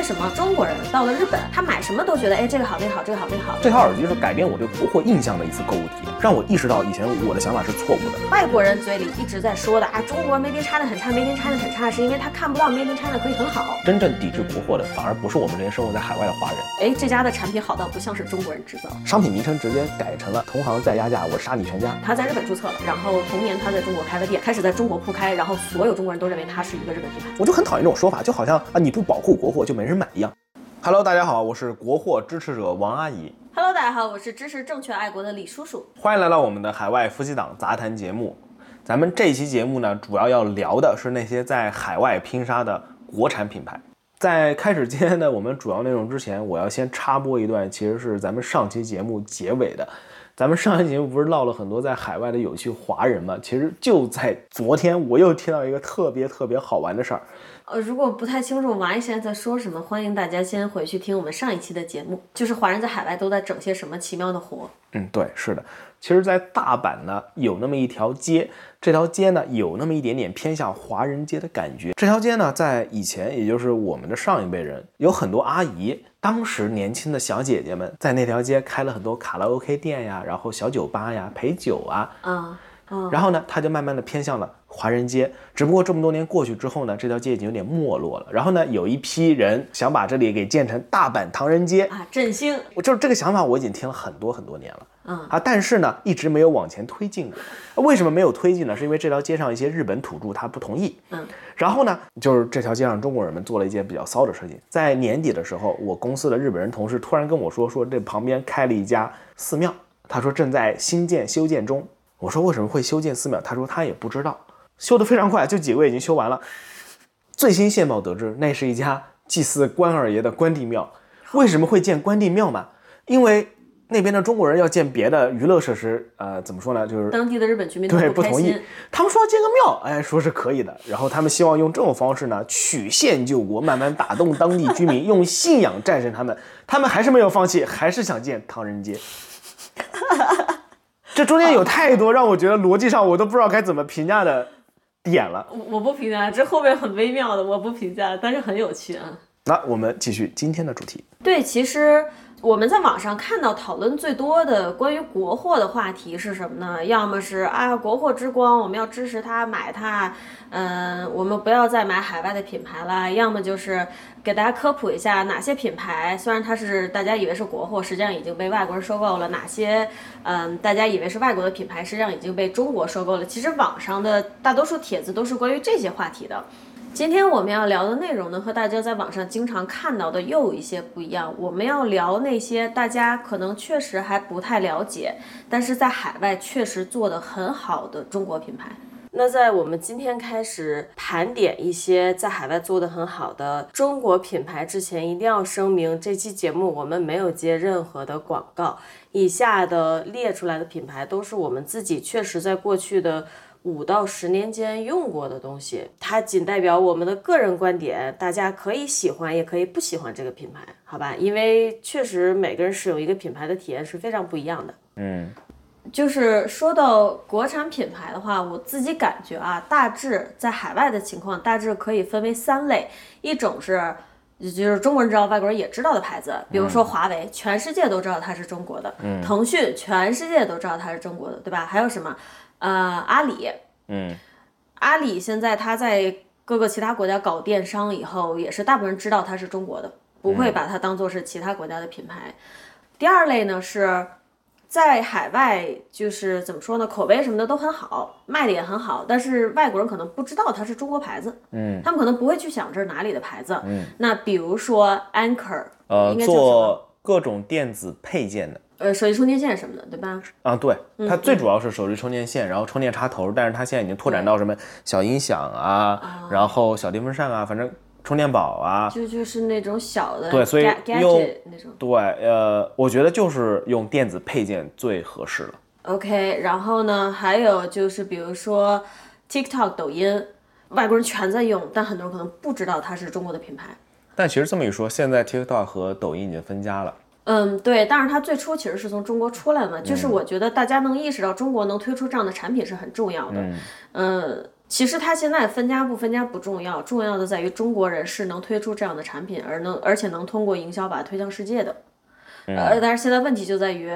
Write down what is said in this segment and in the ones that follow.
为什么中国人到了日本，他买什么都觉得，哎，这个好，那个好，这个好，那个好。这套耳机是改变我对国货印象的一次购物体验，让我意识到以前我的想法是错误的。外国人嘴里一直在说的啊，中国 Made in China 很差，Made in China 很差，是因为他看不到 Made in China 可以很好。真正抵制国货的，反而不是我们这些生活在海外的华人。哎，这家的产品好到不像是中国人制造，商品名称直接改成了同行再压价，我杀你全家。他在日本注册了，然后同年他在中国开了店，开始在中国铺开，然后所有中国人都认为他是一个日本品牌。我就很讨厌这种说法，就好像啊你不保护国货就没人买一样。Hello，大家好，我是国货支持者王阿姨。Hello，大家好，我是支持正确爱国的李叔叔。欢迎来到我们的海外夫妻档杂谈节目。咱们这期节目呢，主要要聊的是那些在海外拼杀的国产品牌。在开始今天的我们主要内容之前，我要先插播一段，其实是咱们上期节目结尾的。咱们上期节目不是唠了很多在海外的有趣华人吗？其实就在昨天，我又听到一个特别特别好玩的事儿。呃，如果不太清楚王一现在在说什么，欢迎大家先回去听我们上一期的节目，就是华人在海外都在整些什么奇妙的活。嗯，对，是的。其实，在大阪呢，有那么一条街，这条街呢，有那么一点点偏向华人街的感觉。这条街呢，在以前，也就是我们的上一辈人，有很多阿姨，当时年轻的小姐姐们，在那条街开了很多卡拉 OK 店呀，然后小酒吧呀，陪酒啊，啊、然后呢，它就慢慢的偏向了华人街。只不过这么多年过去之后呢，这条街已经有点没落了。然后呢，有一批人想把这里给建成大阪唐人街，啊，振兴我就是这个想法，我已经听了很多很多年了。嗯啊，但是呢，一直没有往前推进过。为什么没有推进呢？是因为这条街上一些日本土著他不同意。嗯，然后呢，就是这条街上中国人们做了一件比较骚的事情。在年底的时候，我公司的日本人同事突然跟我说，说这旁边开了一家寺庙，他说正在新建修建中。我说为什么会修建寺庙？他说他也不知道，修得非常快，就几个月已经修完了。最新线报得知，那是一家祭祀关二爷的关帝庙。为什么会建关帝庙嘛？因为那边的中国人要建别的娱乐设施，呃，怎么说呢？就是当地的日本居民都对不同意他们说要建个庙，哎，说是可以的。然后他们希望用这种方式呢，曲线救国，慢慢打动当地居民，用信仰战胜他们。他们还是没有放弃，还是想建唐人街。这中间有太多让我觉得逻辑上我都不知道该怎么评价的点了。我我不评价，这后面很微妙的，我不评价，但是很有趣啊。那我们继续今天的主题。对，其实我们在网上看到讨论最多的关于国货的话题是什么呢？要么是啊，国货之光，我们要支持它，买它，嗯、我们不要再买海外的品牌了；要么就是给大家科普一下哪些品牌，虽然它是大家以为是国货，实际上已经被外国人收购了；哪些嗯、大家以为是外国的品牌，实际上已经被中国收购了。其实网上的大多数帖子都是关于这些话题的。今天我们要聊的内容呢，和大家在网上经常看到的又有一些不一样。我们要聊那些大家可能确实还不太了解，但是在海外确实做得很好的中国品牌。那在我们今天开始盘点一些在海外做得很好的中国品牌之前，一定要声明，这期节目我们没有接任何的广告。以下的列出来的品牌都是我们自己确实在过去的五到十年间用过的东西，它仅代表我们的个人观点，大家可以喜欢也可以不喜欢这个品牌，好吧？因为确实每个人使用一个品牌的体验是非常不一样的。嗯，就是说到国产品牌的话，我自己感觉啊，大致在海外的情况大致可以分为三类，一种是。就是中国人知道，外国人也知道的牌子，比如说华为，全世界都知道它是中国的；腾讯，全世界都知道它是中国的，对吧？还有什么？呃，阿里，嗯，阿里现在它在各个其他国家搞电商以后，也是大部分人知道它是中国的，不会把它当做是其他国家的品牌。第二类呢是在海外，就是怎么说呢，口碑什么的都很好，卖的也很好，但是外国人可能不知道它是中国牌子，嗯，他们可能不会去想这是哪里的牌子。嗯，那比如说 Anchor，呃？做各种电子配件的。呃，手机充电线什么的，对吧？啊，对，嗯它最主要是手机充电线，然后充电插头，但是它现在已经拓展到什么小音响啊，然后小电风扇啊，反正充电宝啊，就就是那种小的对所以那种。对，呃，我觉得就是用电子配件最合适了。OK，然后呢，还有就是比如说 TikTok、抖音，外国人全在用，但很多人可能不知道它是中国的品牌。但其实这么一说，现在 TikTok 和抖音已经分家了。嗯，对，但是它最初其实是从中国出来的嘛，就是我觉得大家能意识到中国能推出这样的产品是很重要的。嗯，其实它现在分家不分家不重要，重要的在于中国人是能推出这样的产品，而能而且能通过营销把它推向世界的。呃，但是现在问题就在于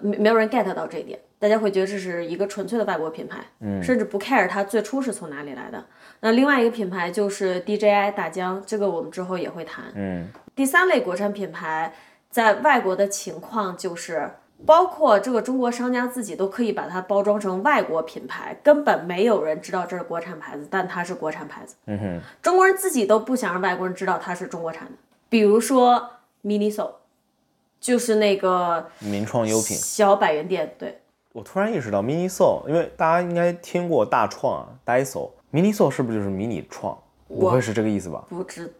没没有人 get 到这一点，大家会觉得这是一个纯粹的外国品牌，甚至不 care 它最初是从哪里来的。那另外一个品牌就是 DJI 大疆，这个我们之后也会谈。嗯，第三类国产品牌在外国的情况就是。包括这个中国商家自己都可以把它包装成外国品牌，根本没有人知道这是国产牌子，但它是国产牌子。嗯哼，中国人自己都不想让外国人知道它是中国产的。比如说 Miniso，就是那个名创优品。小百元店，对，我突然意识到 Miniso，因为大家应该听过大创啊，Daiso，Miniso 是不是就是迷你创？不会是这个意思吧？不知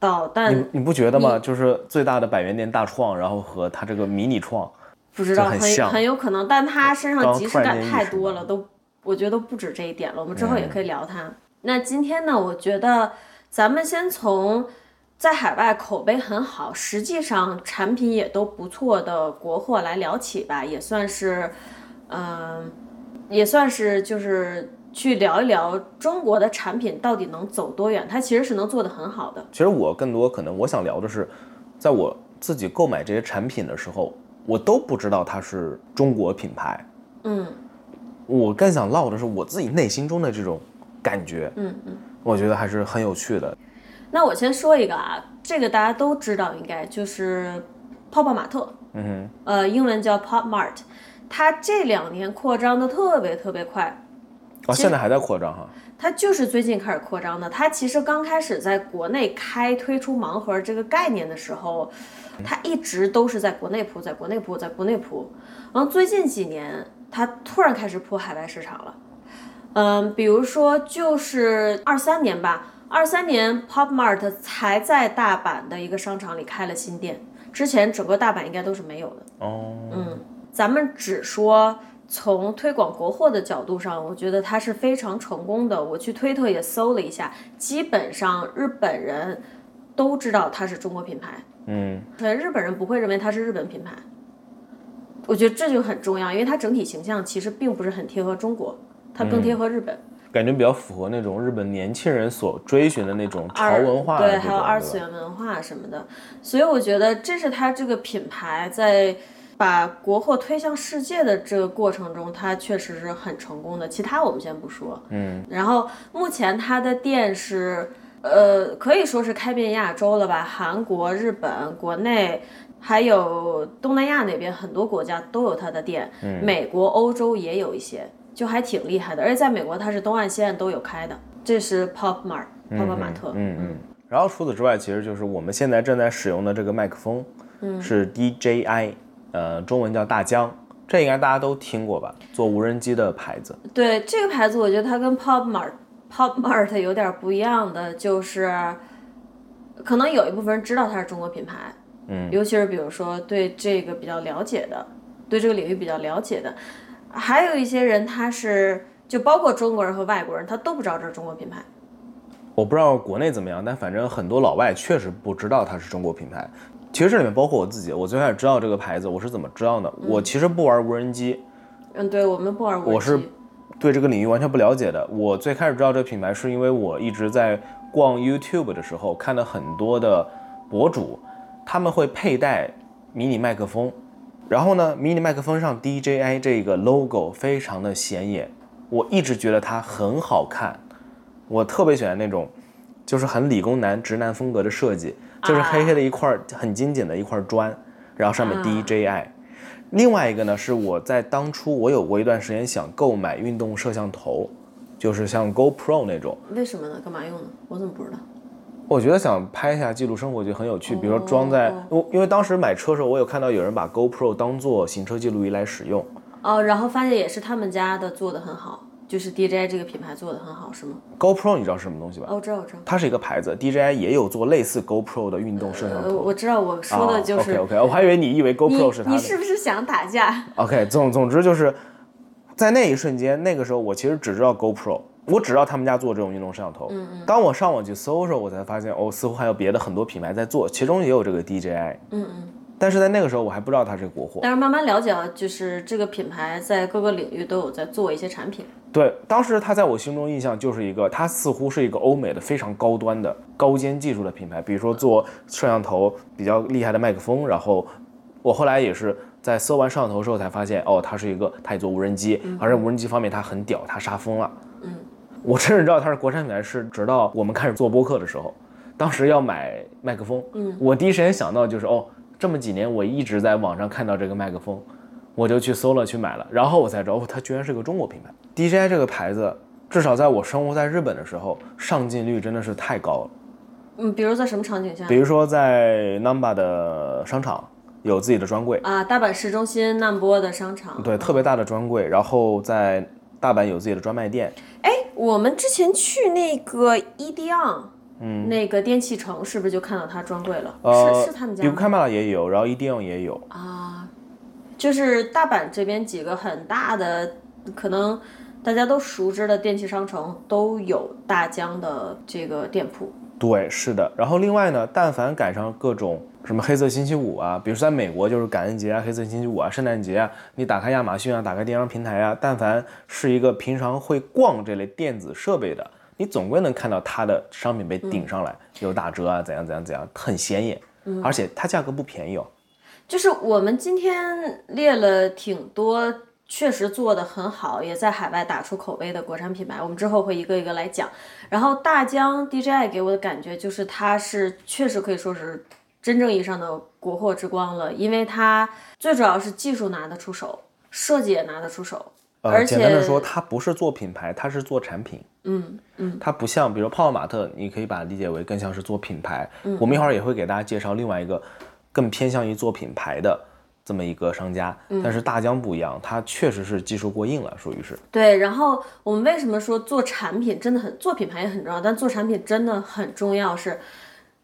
道，但你你不觉得吗？就是最大的百元店大创，然后和它这个迷你创。不知道，很很很有可能，但他身上刚即视感太多了，都我觉得都不止这一点了。我们之后也可以聊它。那今天呢，我觉得咱们先从在海外口碑很好，实际上产品也都不错的国货来聊起吧，也算是，嗯、也算是就是去聊一聊中国的产品到底能走多远，它其实是能做得很好的。其实我更多可能我想聊的是，在我自己购买这些产品的时候，我都不知道它是中国品牌。嗯我更想唠的是我自己内心中的这种感觉，嗯嗯。我觉得还是很有趣的。那我先说一个啊，这个大家都知道，应该就是泡泡玛特，嗯哼，呃，英文叫 Pop Mart，它这两年扩张的特别特别快，啊，现在还在扩张哈。它就是最近开始扩张的。它其实刚开始在国内开推出盲盒这个概念的时候，它一直都是在国内铺，在国内铺，在国内铺。然后最近几年，它突然开始铺海外市场了。嗯，比如说就是二三年吧，二三年 Pop Mart 才在大阪的一个商场里开了新店，之前整个大阪应该都是没有的。哦，嗯，咱们只说从推广国货的角度上，我觉得它是非常成功的。我去推特也搜了一下，基本上日本人都知道它是中国品牌，嗯，对，日本人不会认为它是日本品牌。我觉得这就很重要，因为它整体形象其实并不是很贴合中国，它更贴合日本。感觉比较符合那种日本年轻人所追寻的那种潮文化对，还有二次元文化什么的，所以我觉得这是它这个品牌在把国货推向世界的这个过程中，它确实是很成功的。其他我们先不说，嗯，然后目前它的店是，呃，可以说是开遍亚洲了吧，韩国、日本、国内。还有东南亚那边很多国家都有它的店，嗯美国、欧洲也有一些，就还挺厉害的。而且在美国，它是东岸西岸都有开的。这是 Pop Mart，泡泡玛特。嗯嗯。然后除此之外，其实就是我们现在正在使用的这个麦克风，嗯是 DJI，呃，中文叫大疆，这应该大家都听过吧？做无人机的牌子。对这个牌子，我觉得它跟 Pop Mart Pop Mart 有点不一样的，就是可能有一部分人知道它是中国品牌，嗯，尤其是比如说对这个比较了解的，对这个领域比较了解的，还有一些人他是就包括中国人和外国人，他都不知道这是中国品牌。我不知道国内怎么样，但反正很多老外确实不知道它是中国品牌。其实这里面包括我自己，我最开始知道这个牌子，我是怎么知道的？我其实不玩无人机，嗯，对我们不玩无人机。我是对这个领域完全不了解的。我最开始知道这个品牌，是因为我一直在逛 YouTube 的时候看了很多的博主，他们会佩戴迷你麦克风，然后呢，迷你麦克风上 DJI 这个 logo 非常的显眼，我一直觉得它很好看，我特别喜欢那种就是很理工男直男风格的设计，就是黑黑的一块儿很精简的一块砖，然后上面啊 DJI。另外一个呢，是我在当初我有过一段时间想购买运动摄像头，就是像 GoPro 那种，为什么呢？干嘛用呢？我怎么不知道？我觉得想拍一下记录生活就很有趣，比如说装在，哦我因为当时买车的时候，我有看到有人把 GoPro 当做行车记录仪来使用。哦，然后发现也是他们家的做的很好，就是 DJI 这个品牌做的很好，是吗？GoPro 你知道是什么东西吧？哦，我知道，我知道。它是一个牌子，DJI 也有做类似 GoPro 的运动摄像呃，头。我知道，我说的就是、OK OK，我还以为你以为 GoPro 是它你是不是想打架？OK，总总之就是在那一瞬间，那个时候我其实只知道 GoPro，我只知道他们家做这种运动摄像头。嗯嗯。当我上网去搜的时候，我才发现哦，似乎还有别的很多品牌在做，其中也有这个 DJI。嗯嗯。但是在那个时候我还不知道它是国货。但是慢慢了解了，就是这个品牌在各个领域都有在做一些产品。对，当时它在我心中印象就是一个，它似乎是一个欧美的非常高端的高尖技术的品牌，比如说做摄像头比较厉害的麦克风。然后我后来也是在搜完摄像头之后才发现，哦，它是一个，它也做无人机，而且无人机方面它很屌，它杀疯了。嗯，我真正知道它是国产品牌是直到我们开始做播客的时候，当时要买麦克风，嗯，我第一时间想到就是哦。这么几年，我一直在网上看到这个麦克风，我就去搜了，去买了，然后我才知道，哦，它居然是个中国品牌。DJI 这个牌子，至少在我生活在日本的时候，上镜率真的是太高了。嗯，比如在什么场景下？比如说在 Namba 的商场有自己的专柜啊，大阪市中心难波的商场，对，特别大的专柜。然后在大阪有自己的专卖店。哎，我们之前去那个 EDON。嗯，那个电器城是不是就看到他专柜了？是是他们家。有看 a 了也有，然后 EDM 也有啊。就是大阪这边几个很大的，可能大家都熟知的电器商城都有大疆的这个店铺。对，是的。然后另外呢，但凡赶上各种什么黑色星期五啊，比如说在美国就是感恩节啊、黑色星期五啊、圣诞节啊，你打开亚马逊啊、打开电商平台啊，但凡是一个平常会逛这类电子设备的。你总归能看到它的商品被顶上来，有打折啊，怎样怎样怎样，很显眼，而且它价格不便宜哦。就是我们今天列了挺多，确实做的很好，也在海外打出口碑的国产品牌，我们之后会一个一个来讲。然后大疆 DJI 给我的感觉就是它是确实可以说是真正意义上的国货之光了，因为它最主要是技术拿得出手，设计也拿得出手。呃，简单的说，它不是做品牌，它是做产品。嗯嗯，它不像，比如泡泡玛特，你可以把它理解为更像是做品牌。嗯，我们一会儿也会给大家介绍另外一个更偏向于做品牌的这么一个商家。嗯，但是大疆不一样，它确实是技术过硬了，属于是。对，然后我们为什么说做产品真的很做品牌也很重要，但做产品真的很重要是。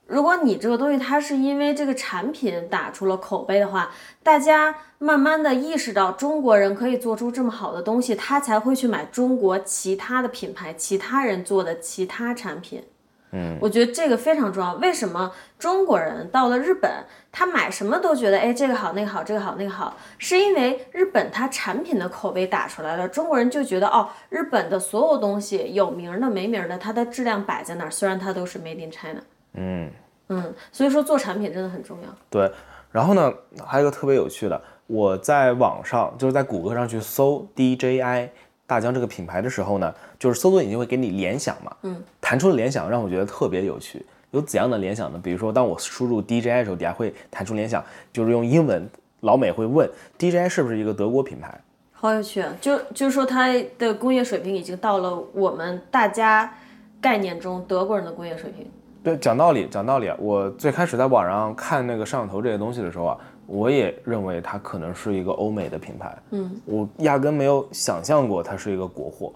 如果你这个东西它是因为这个产品打出了口碑的话，大家慢慢的意识到中国人可以做出这么好的东西，他才会去买中国其他的品牌、其他人做的其他产品。嗯，我觉得这个非常重要。为什么中国人到了日本，他买什么都觉得哎这个好那个好这个好那个好，是因为日本它产品的口碑打出来了，中国人就觉得哦日本的所有东西有名的没名的，它的质量摆在那儿，虽然它都是 Made in China。嗯嗯，所以说做产品真的很重要。对，然后呢，还有一个特别有趣的，我在网上就是在谷歌上去搜 DJI 大疆这个品牌的时候呢，就是搜索引擎会给你联想嘛，嗯，弹出的联想让我觉得特别有趣。有怎样的联想呢？比如说，当我输入 DJI 的时候，底下会弹出联想，就是用英文，老美会问 DJI 是不是一个德国品牌？好有趣啊！就就是说它的工业水平已经到了我们大家概念中德国人的工业水平。对，讲道理，讲道理啊！我最开始在网上看那个摄像头这些东西的时候啊，我也认为它可能是一个欧美的品牌，嗯，我压根没有想象过它是一个国货。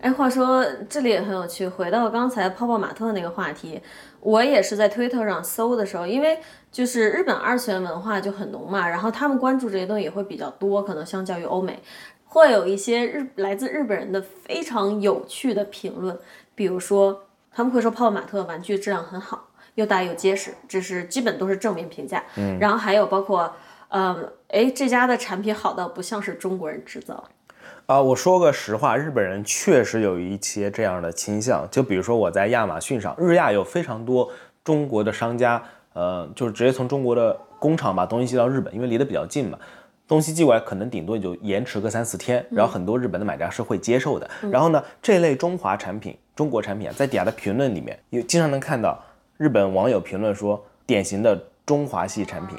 哎，话说这里也很有趣，回到刚才泡泡玛特那个话题，我也是在推特上搜的时候，因为就是日本二次元文化就很浓嘛，然后他们关注这些东西也会比较多，可能相较于欧美，会有一些日来自日本人的非常有趣的评论，比如说。他们会说泡泡玛特玩具质量很好，又大又结实，这是基本都是正面评价。嗯，然后还有包括，嗯，哎，这家的产品好到不像是中国人制造。啊，我说个实话，日本人确实有一些这样的倾向。就比如说我在亚马逊上，日亚有非常多中国的商家，呃，就是直接从中国的工厂把东西寄到日本，因为离得比较近嘛。东西寄过来可能顶多也就延迟个三四天，然后很多日本的买家是会接受的。然后呢，这类中华产品、中国产品啊，在底下的评论里面，有经常能看到日本网友评论说，典型的中华系产品，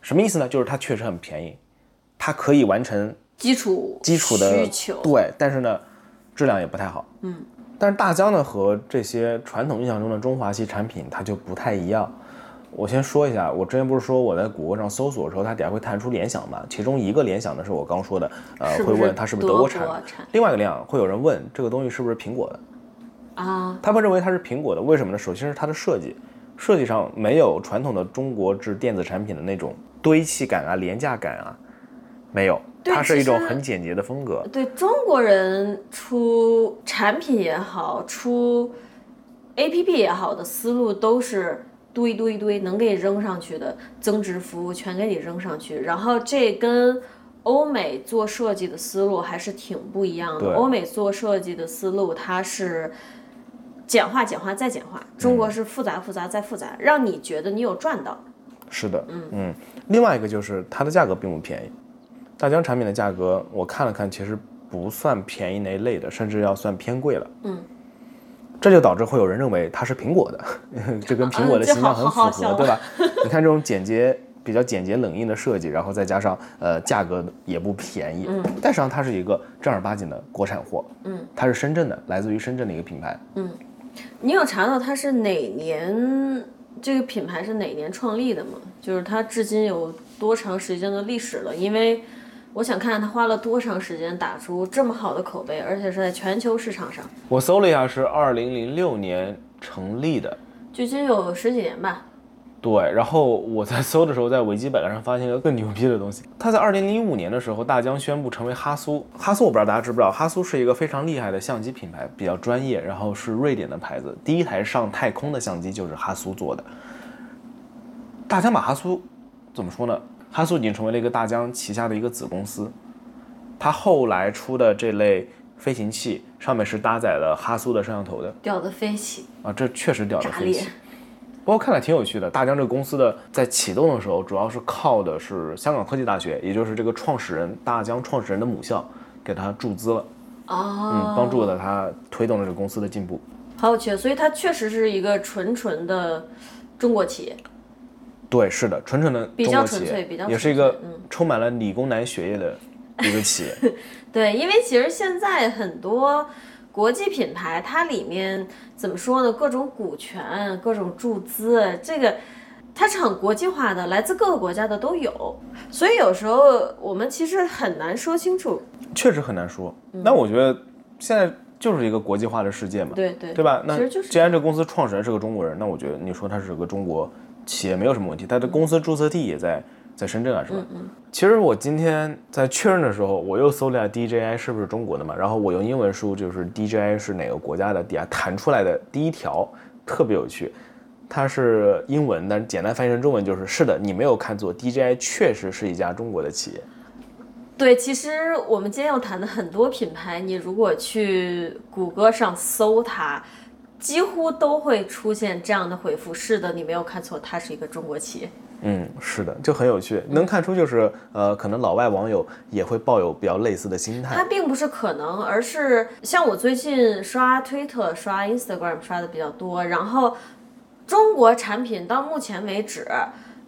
什么意思呢？就是它确实很便宜，它可以完成基础基础的需求，对，但是呢，质量也不太好。嗯，但是大疆呢和这些传统印象中的中华系产品，它就不太一样。我先说一下，我之前不是说我在谷歌上搜索的时候，它底下会弹出联想嘛？其中一个联想的是我刚说的，呃，会问它是不是德国产。另外一个联想会有人问这个东西是不是苹果的啊？他们认为它是苹果的，为什么呢？首先是它的设计，设计上没有传统的中国制电子产品的那种堆砌感啊、廉价感啊，没有，它是一种很简洁的风格。对中国人出产品也好，出 APP 也好的思路都是。堆堆堆能给你扔上去的增值服务全给你扔上去，然后这跟欧美做设计的思路还是挺不一样的。欧美做设计的思路它是简化、简化再简化，中国是复杂、复杂再复杂，让你觉得你有赚到。是的，嗯。嗯。另外一个就是它的价格并不便宜，大疆产品的价格我看了看，其实不算便宜那一类的，甚至要算偏贵了。嗯，这就导致会有人认为它是苹果的，这跟苹果的形象很符合，对吧？你看这种简洁。比较简洁冷硬的设计，然后再加上呃价格也不便宜，嗯，但实际上它是一个正儿八经的国产货，嗯，它是深圳的，来自于深圳的一个品牌，你有查到它是哪年这个品牌是哪年创立的吗？就是它至今有多长时间的历史了？因为我想看看它花了多长时间打出这么好的口碑，而且是在全球市场上，我搜了一下，是二零零六年成立的，距今有十几年吧。对，然后我在搜的时候，在维基百科上发现一个更牛逼的东西。它在二零零五年的时候，大疆宣布成为哈苏。哈苏我不知道大家知不知道，哈苏是一个非常厉害的相机品牌，比较专业，然后是瑞典的牌子。第一台上太空的相机就是哈苏做的。大疆把哈苏怎么说呢？哈苏已经成为了一个大疆旗下的一个子公司。它后来出的这类飞行器上面是搭载了哈苏的摄像头的屌的飞起，啊，这确实屌的飞起。不过看来挺有趣的，大疆这个公司的在启动的时候，主要是靠的是香港科技大学，也就是这个创始人大疆创始人的母校，给他注资了，哦，嗯，帮助了他推动了这个公司的进步。好有趣，所以它确实是一个纯纯的中国企业。对，是的，纯纯的比较纯粹比较，也是一个充满了理工男血液的一个企业。对，因为其实现在很多国际品牌，它里面怎么说呢？各种股权、各种注资，这个它是很国际化的，来自各个国家的都有。所以有时候我们其实很难说清楚。确实很难说。嗯那我觉得现在就是一个国际化的世界嘛，对对对吧？那既然这公司创始人是个中国人，那我觉得你说他是个中国企业没有什么问题。他的公司注册地也在在深圳啊，是吧？嗯其实我今天在确认的时候，我又搜了一下 DJI 是不是中国的嘛，然后我用英文输就是 DJI 是哪个国家的，底下弹出来的第一条特别有趣。它是英文，但是简单翻译成中文就是：是的，你没有看错，DJI 确实是一家中国的企业。对，其实我们今天要谈的很多品牌，你如果去谷歌上搜它，几乎都会出现这样的回复：是的，你没有看错，它是一个中国企业。嗯，是的，就很有趣，能看出就是呃，可能老外网友也会抱有比较类似的心态。它并不是可能，而是像我最近刷推特、刷 Instagram 刷的比较多，然后中国产品到目前为止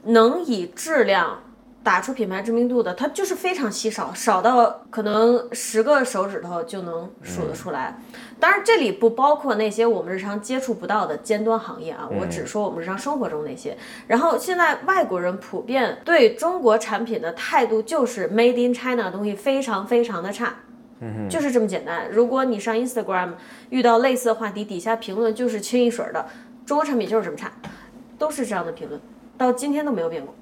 能以质量打出品牌知名度的，它就是非常稀少，少到可能十个手指头就能数得出来。当然，这里不包括那些我们日常接触不到的尖端行业啊，我只说我们日常生活中那些。然后现在外国人普遍对中国产品的态度就是 Made in China 的东西非常非常的差。就是这么简单。如果你上 Instagram 遇到类似的话题，底下评论就是清一水儿的中国产品就是这么差，都是这样的评论，到今天都没有变过。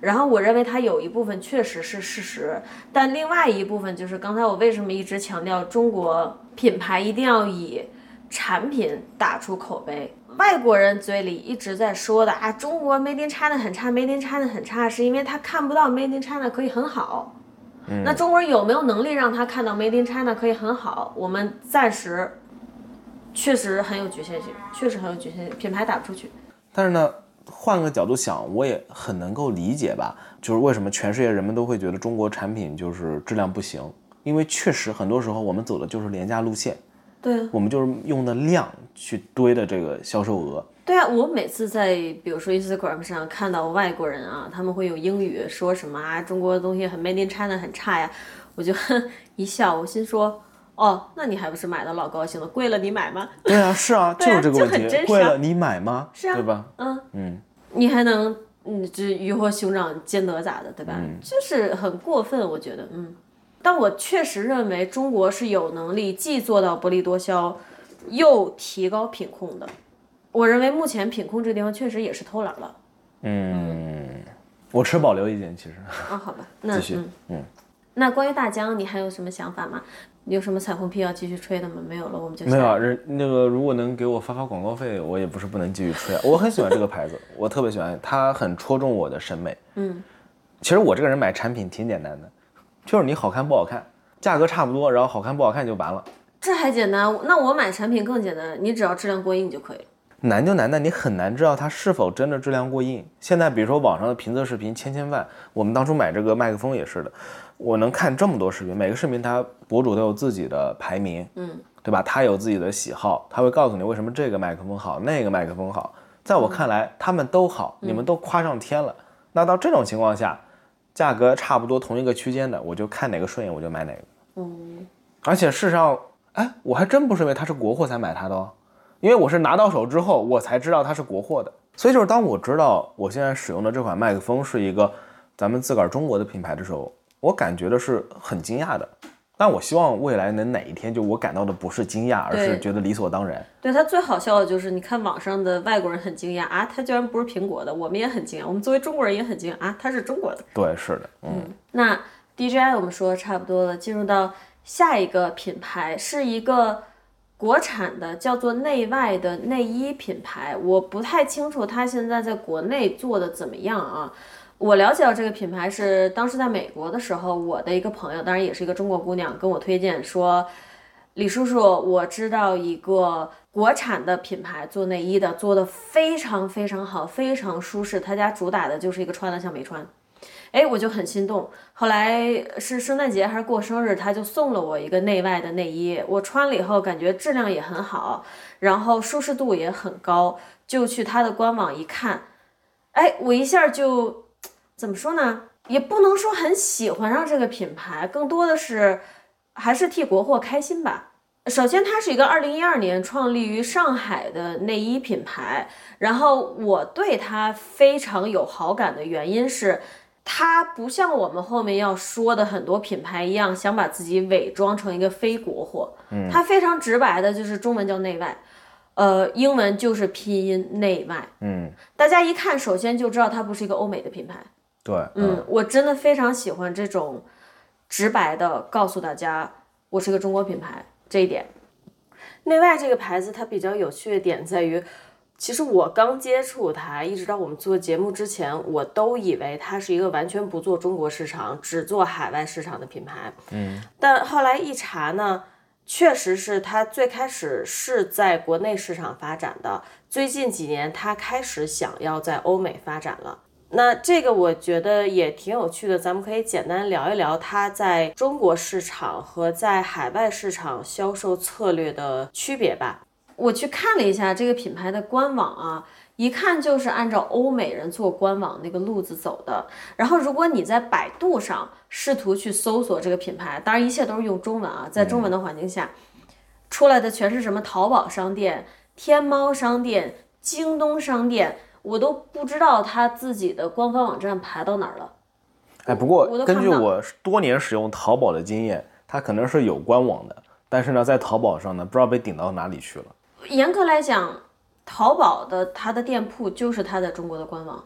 然后我认为它有一部分确实是事实，但另外一部分就是刚才我为什么一直强调中国品牌一定要以产品打出口碑。外国人嘴里一直在说的啊，中国 Made in China 很差，Made in China 很差，是因为他看不到 Made in China 可以很好。那中国人有没有能力让他看到 Made in China 可以很好？我们暂时确实很有局限性，确实很有局限性，品牌打不出去。但是呢，换个角度想，我也很能够理解吧，就是为什么全世界人们都会觉得中国产品就是质量不行，因为确实很多时候我们走的就是廉价路线，对啊，我们就是用的量去堆的这个销售额。对啊，我每次在比如说 Instagram 上看到外国人啊，他们会用英语说什么啊，中国的东西很 Made in China 很差呀，我就 一笑，我心说，哦，那你还不是买的老高兴了，贵了你买吗？对啊，是啊，就是这个问题，就很真实啊贵了你买吗？是啊对吧？嗯嗯，你还能嗯这鱼和熊掌兼得咋的，对吧？就是很过分，我觉得，嗯。但我确实认为中国是有能力既做到薄利多销，又提高品控的。我认为目前品控这个地方确实也是偷懒了。嗯，我持保留意见，其实。啊，好吧，那 继续嗯，那关于大疆，你还有什么想法吗？你有什么彩虹屁要继续吹的吗？没有了，我们就没有啊。人那个如果能给我发发广告费，我也不是不能继续吹。我很喜欢这个牌子，我特别喜欢，它很戳中我的审美。嗯，其实我这个人买产品挺简单的，就是你好看不好看，价格差不多，然后好看不好看就完了。这还简单？那我买产品更简单，你只要质量过硬就可以了。难就难在你很难知道它是否真的质量过硬。现在比如说网上的评测视频千千万，我们当初买这个麦克风也是的，我能看这么多视频，每个视频它博主都有自己的排名，嗯，对吧？他有自己的喜好，他会告诉你为什么这个麦克风好，那个麦克风好。在我看来，他们都好，你们都夸上天了。那到这种情况下，价格差不多同一个区间的，我就看哪个顺眼我就买哪个。嗯，而且事实上，哎，我还真不是因为它是国货才买它的哦。因为我是拿到手之后，我才知道它是国货的，所以就是当我知道我现在使用的这款麦克风是一个咱们自个儿中国的品牌的时候，我感觉的是很惊讶的。但我希望未来能哪一天，就我感到的不是惊讶，而是觉得理所当然。对它最好笑的就是，你看网上的外国人很惊讶啊，它居然不是苹果的，我们也很惊讶，我们作为中国人也很惊讶啊，它是中国的。对，是的，嗯。那 DJI 我们说的差不多了，进入到下一个品牌是一个。国产的叫做内外的内衣品牌，我不太清楚它现在在国内做的怎么样啊。我了解到这个品牌是当时在美国的时候，我的一个朋友，当然也是一个中国姑娘，跟我推荐说，李叔叔，我知道一个国产的品牌做内衣的，做的非常非常好，非常舒适，他家主打的就是一个穿的像没穿。哎，我就很心动。后来是圣诞节还是过生日，他就送了我一个内外的内衣。我穿了以后，感觉质量也很好，然后舒适度也很高。就去他的官网一看，哎，我一下就怎么说呢？也不能说很喜欢上这个品牌，更多的是还是替国货开心吧。首先，它是一个二零一二年创立于上海的内衣品牌，然后我对它非常有好感的原因是。它不像我们后面要说的很多品牌一样，想把自己伪装成一个非国货。嗯，它非常直白的，就是中文叫内外，呃，英文就是拼音内外。嗯，大家一看，首先就知道它不是一个欧美的品牌。对，嗯，我真的非常喜欢这种直白的告诉大家，我是个中国品牌这一点。内外这个牌子，它比较有趣的点在于。其实我刚接触它，一直到我们做节目之前，我都以为它是一个完全不做中国市场，只做海外市场的品牌。嗯，但后来一查呢，确实是它最开始是在国内市场发展的，最近几年它开始想要在欧美发展了。那这个我觉得也挺有趣的，咱们可以简单聊一聊它在中国市场和在海外市场销售策略的区别吧。我去看了一下这个品牌的官网啊，一看就是按照欧美人做官网那个路子走的。然后，如果你在百度上试图去搜索这个品牌，当然一切都是用中文啊，在中文的环境下，出来的全是什么淘宝商店、天猫商店、京东商店，我都不知道他自己的官方网站排到哪儿了。哎，不过根据我多年使用淘宝的经验，它可能是有官网的，但是呢，在淘宝上呢，不知道被顶到哪里去了。严格来讲，淘宝的它的店铺就是它在中国的官网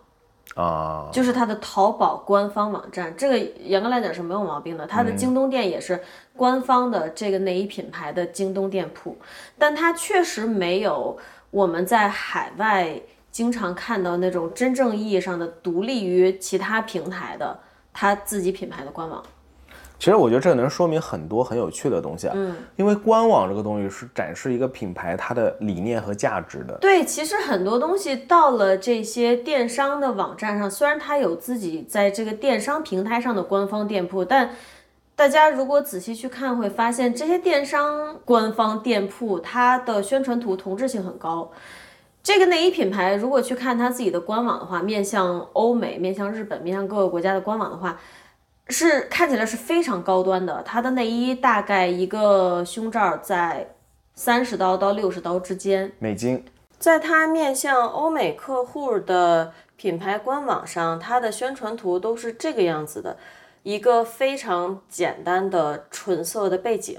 啊，就是它的淘宝官方网站。这个严格来讲是没有毛病的。它的京东店也是官方的这个内衣品牌的京东店铺，但它确实没有我们在海外经常看到那种真正意义上的独立于其他平台的它自己品牌的官网。其实我觉得这能说明很多很有趣的东西啊，嗯，因为官网这个东西是展示一个品牌它的理念和价值的。对，其实很多东西到了这些电商的网站上，虽然它有自己在这个电商平台上的官方店铺，但大家如果仔细去看，会发现这些电商官方店铺它的宣传图同质性很高。这个内衣品牌如果去看它自己的官网的话，面向欧美、面向日本、面向各个国家的官网的话。是看起来是非常高端的，它的内衣大概一个胸罩在三十刀到六十刀之间美金。在它面向欧美客户的品牌官网上，它的宣传图都是这个样子的，一个非常简单的纯色的背景，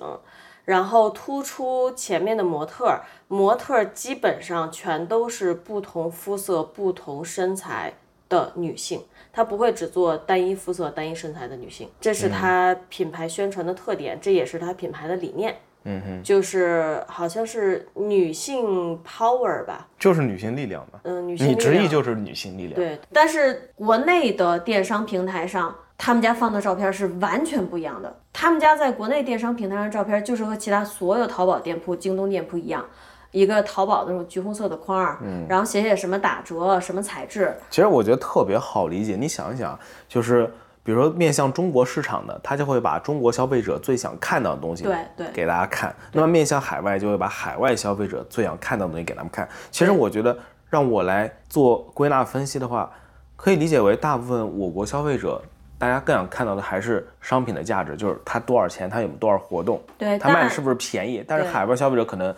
然后突出前面的模特，模特基本上全都是不同肤色、不同身材。的女性，她不会只做单一肤色、单一身材的女性，这是她品牌宣传的特点，这也是它品牌的理念。嗯哼，就是好像是女性 power 吧，就是女性力量吧。嗯，女性你直译就是女性力量。对，但是国内的电商平台上，他们家放的照片是完全不一样的。他们家在国内电商平台上照片就是和其他所有淘宝店铺、京东店铺一样，一个淘宝那种橘红色的框儿，嗯然后写写什么打折、什么材质，其实我觉得特别好理解。你想一想，就是比如说面向中国市场的，他就会把中国消费者最想看到的东西对对给大家看；那么面向海外，就会把海外消费者最想看到的东西给他们看。其实我觉得，让我来做归纳分析的话，可以理解为大部分我国消费者。大家更想看到的还是商品的价值，就是它多少钱，它有多少活动，对，它卖的是不是便宜？但是海外消费者可能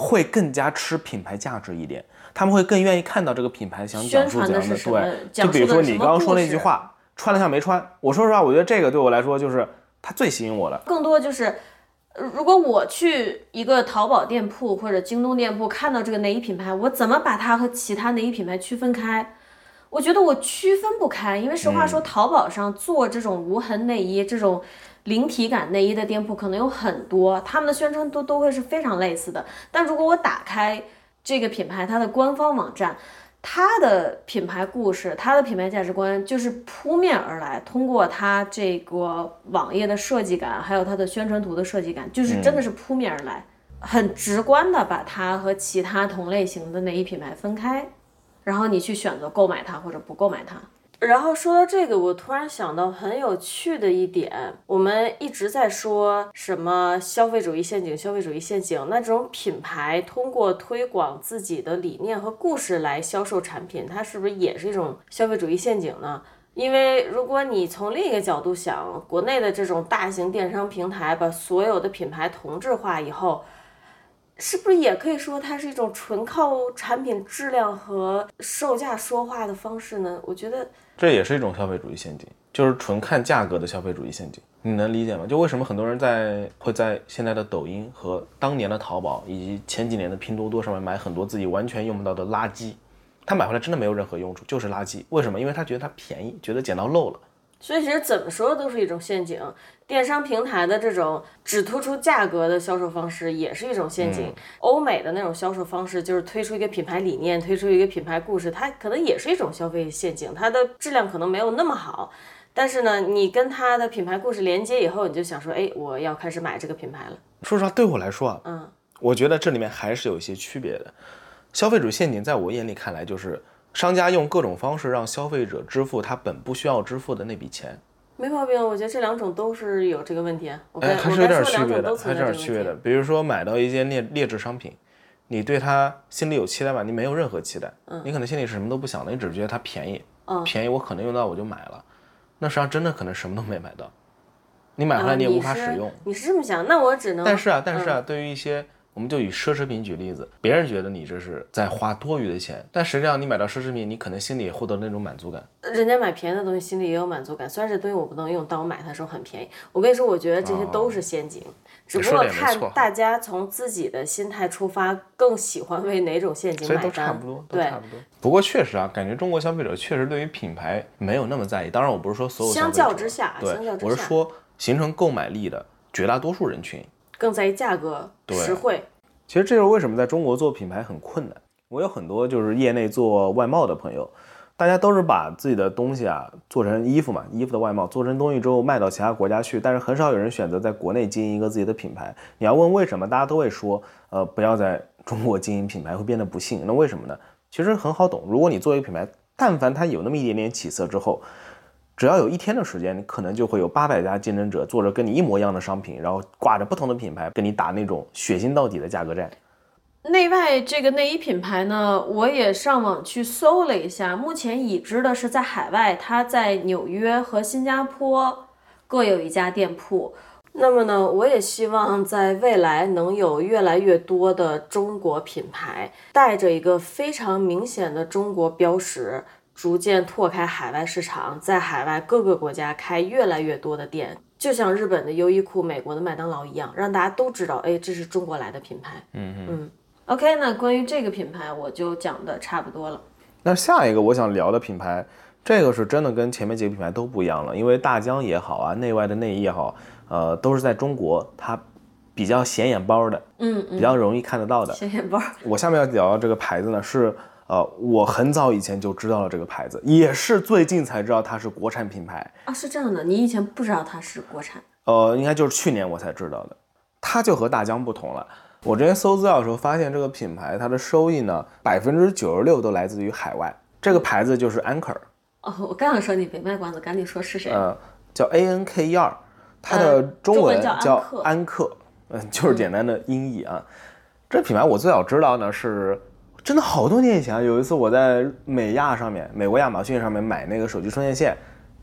会更加吃品牌价值一点，他们会更愿意看到这个品牌想讲宣传的述怎样的是什么对。就比如说你刚刚说那句话，穿了像没穿。我说实话，我觉得这个对我来说就是它最吸引我的。更多就是，呃如果我去一个淘宝店铺或者京东店铺看到这个内衣品牌，我怎么把它和其他内衣品牌区分开？我觉得我区分不开，因为实话说，淘宝上做这种无痕内衣、这种零体感内衣的店铺可能有很多，他们的宣传都都会是非常类似的。但如果我打开这个品牌它的官方网站，它的品牌故事，它的品牌价值观就是扑面而来，通过它这个网页的设计感，还有它的宣传图的设计感，就是真的是扑面而来，很直观的把它和其他同类型的内衣品牌分开，然后你去选择购买它或者不购买它。然后说到这个，我突然想到很有趣的一点，我们一直在说什么消费主义陷阱，消费主义陷阱。那这种品牌通过推广自己的理念和故事来销售产品，它是不是也是一种消费主义陷阱呢？因为如果你从另一个角度想，国内的这种大型电商平台把所有的品牌同质化以后，是不是也可以说它是一种纯靠产品质量和售价说话的方式呢？我觉得。这也是一种消费主义陷阱，就是纯看价格的消费主义陷阱。你能理解吗？就为什么很多人在会在现在的抖音和当年的淘宝以及前几年的拼多多上面买很多自己完全用不到的垃圾，他买回来真的没有任何用处，就是垃圾。为什么？因为他觉得它便宜，觉得捡到漏了。所以其实怎么说都是一种陷阱。电商平台的这种只突出价格的销售方式也是一种陷阱。欧美的那种销售方式就是推出一个品牌理念，推出一个品牌故事，它可能也是一种消费陷阱。它的质量可能没有那么好，但是呢，你跟它的品牌故事连接以后，你就想说，哎，我要开始买这个品牌了。说实话，对我来说啊，嗯，我觉得这里面还是有一些区别的。消费主义陷阱在我眼里看来，就是商家用各种方式让消费者支付他本不需要支付的那笔钱。没毛病，我觉得这两种都是有这个问题。我哎，还是有点区别的，还是有点。区别的。比如说买到一件劣劣质商品，你对它心里有期待吧？你没有任何期待，嗯你可能心里是什么都不想的，你只是觉得它便宜，便宜我可能用到我就买了，那实际上真的可能什么都没买到，你买回来啊你也无法使用。你是这么想，那我只能。但是啊，但是嗯啊，对于一些，我们就以奢侈品举例子，别人觉得你这是在花多余的钱，但实际上你买到奢侈品，你可能心里也获得那种满足感。人家买便宜的东西，心里也有满足感。虽然这东西我不能用，但我买它的时候很便宜。我跟你说，我觉得这些都是陷阱，只不过看大家从自己的心态出发，更喜欢为哪种陷阱所以买单。都差不多，都对差，不多。不过确实啊，感觉中国消费者确实对于品牌没有那么在意。当然，我不是说所有相较之下对相较，之下我是说形成购买力的绝大多数人群。更在意价格、实惠。其实这就是为什么在中国做品牌很困难。我有很多就是业内做外贸的朋友，大家都是把自己的东西啊做成衣服嘛，衣服的外贸做成东西之后卖到其他国家去，但是很少有人选择在国内经营一个自己的品牌。你要问为什么，大家都会说，呃，不要在中国经营品牌会变得不幸。那为什么呢？其实很好懂，如果你做一个品牌，但凡它有那么一点点起色之后，只要有一天的时间，你可能就会有八百家竞争者做着跟你一模一样的商品，然后挂着不同的品牌跟你打那种血腥到底的价格战。内外这个内衣品牌呢，我也上网去搜了一下，目前已知的是在海外，它在纽约和新加坡各有一家店铺。那么呢，我也希望在未来能有越来越多的中国品牌，带着一个非常明显的中国标识，逐渐拓开海外市场，在海外各个国家开越来越多的店，就像日本的优衣库、美国的麦当劳一样，让大家都知道，哎，这是中国来的品牌。嗯嗯。嗯，OK，那关于这个品牌我就讲的差不多了。那下一个我想聊的品牌这个是真的跟前面几个品牌都不一样了，因为大疆也好啊，内外的内衣也好，呃，都是在中国它比较显眼包的，嗯比较容易看得到的。显眼包，我下面要聊的这个牌子呢，是呃，我很早以前就知道了这个牌子，也是最近才知道它是国产品牌。啊，是这样的，你以前不知道它是国产，呃，应该就是去年我才知道的。它就和大疆不同了。我之前搜资料的时候发现，这个品牌它的收益呢，百分之九十六都来自于海外。这个牌子就是 Anchor，哦，我刚想说你别卖关子，赶紧说是谁。呃，叫 A N K E R，它的呃中文叫叫安克安克，嗯，就是简单的音译啊。这品牌我最早知道呢是，真的好多年以前啊，有一次我在美亚上面，美国亚马逊上面买那个手机充电线，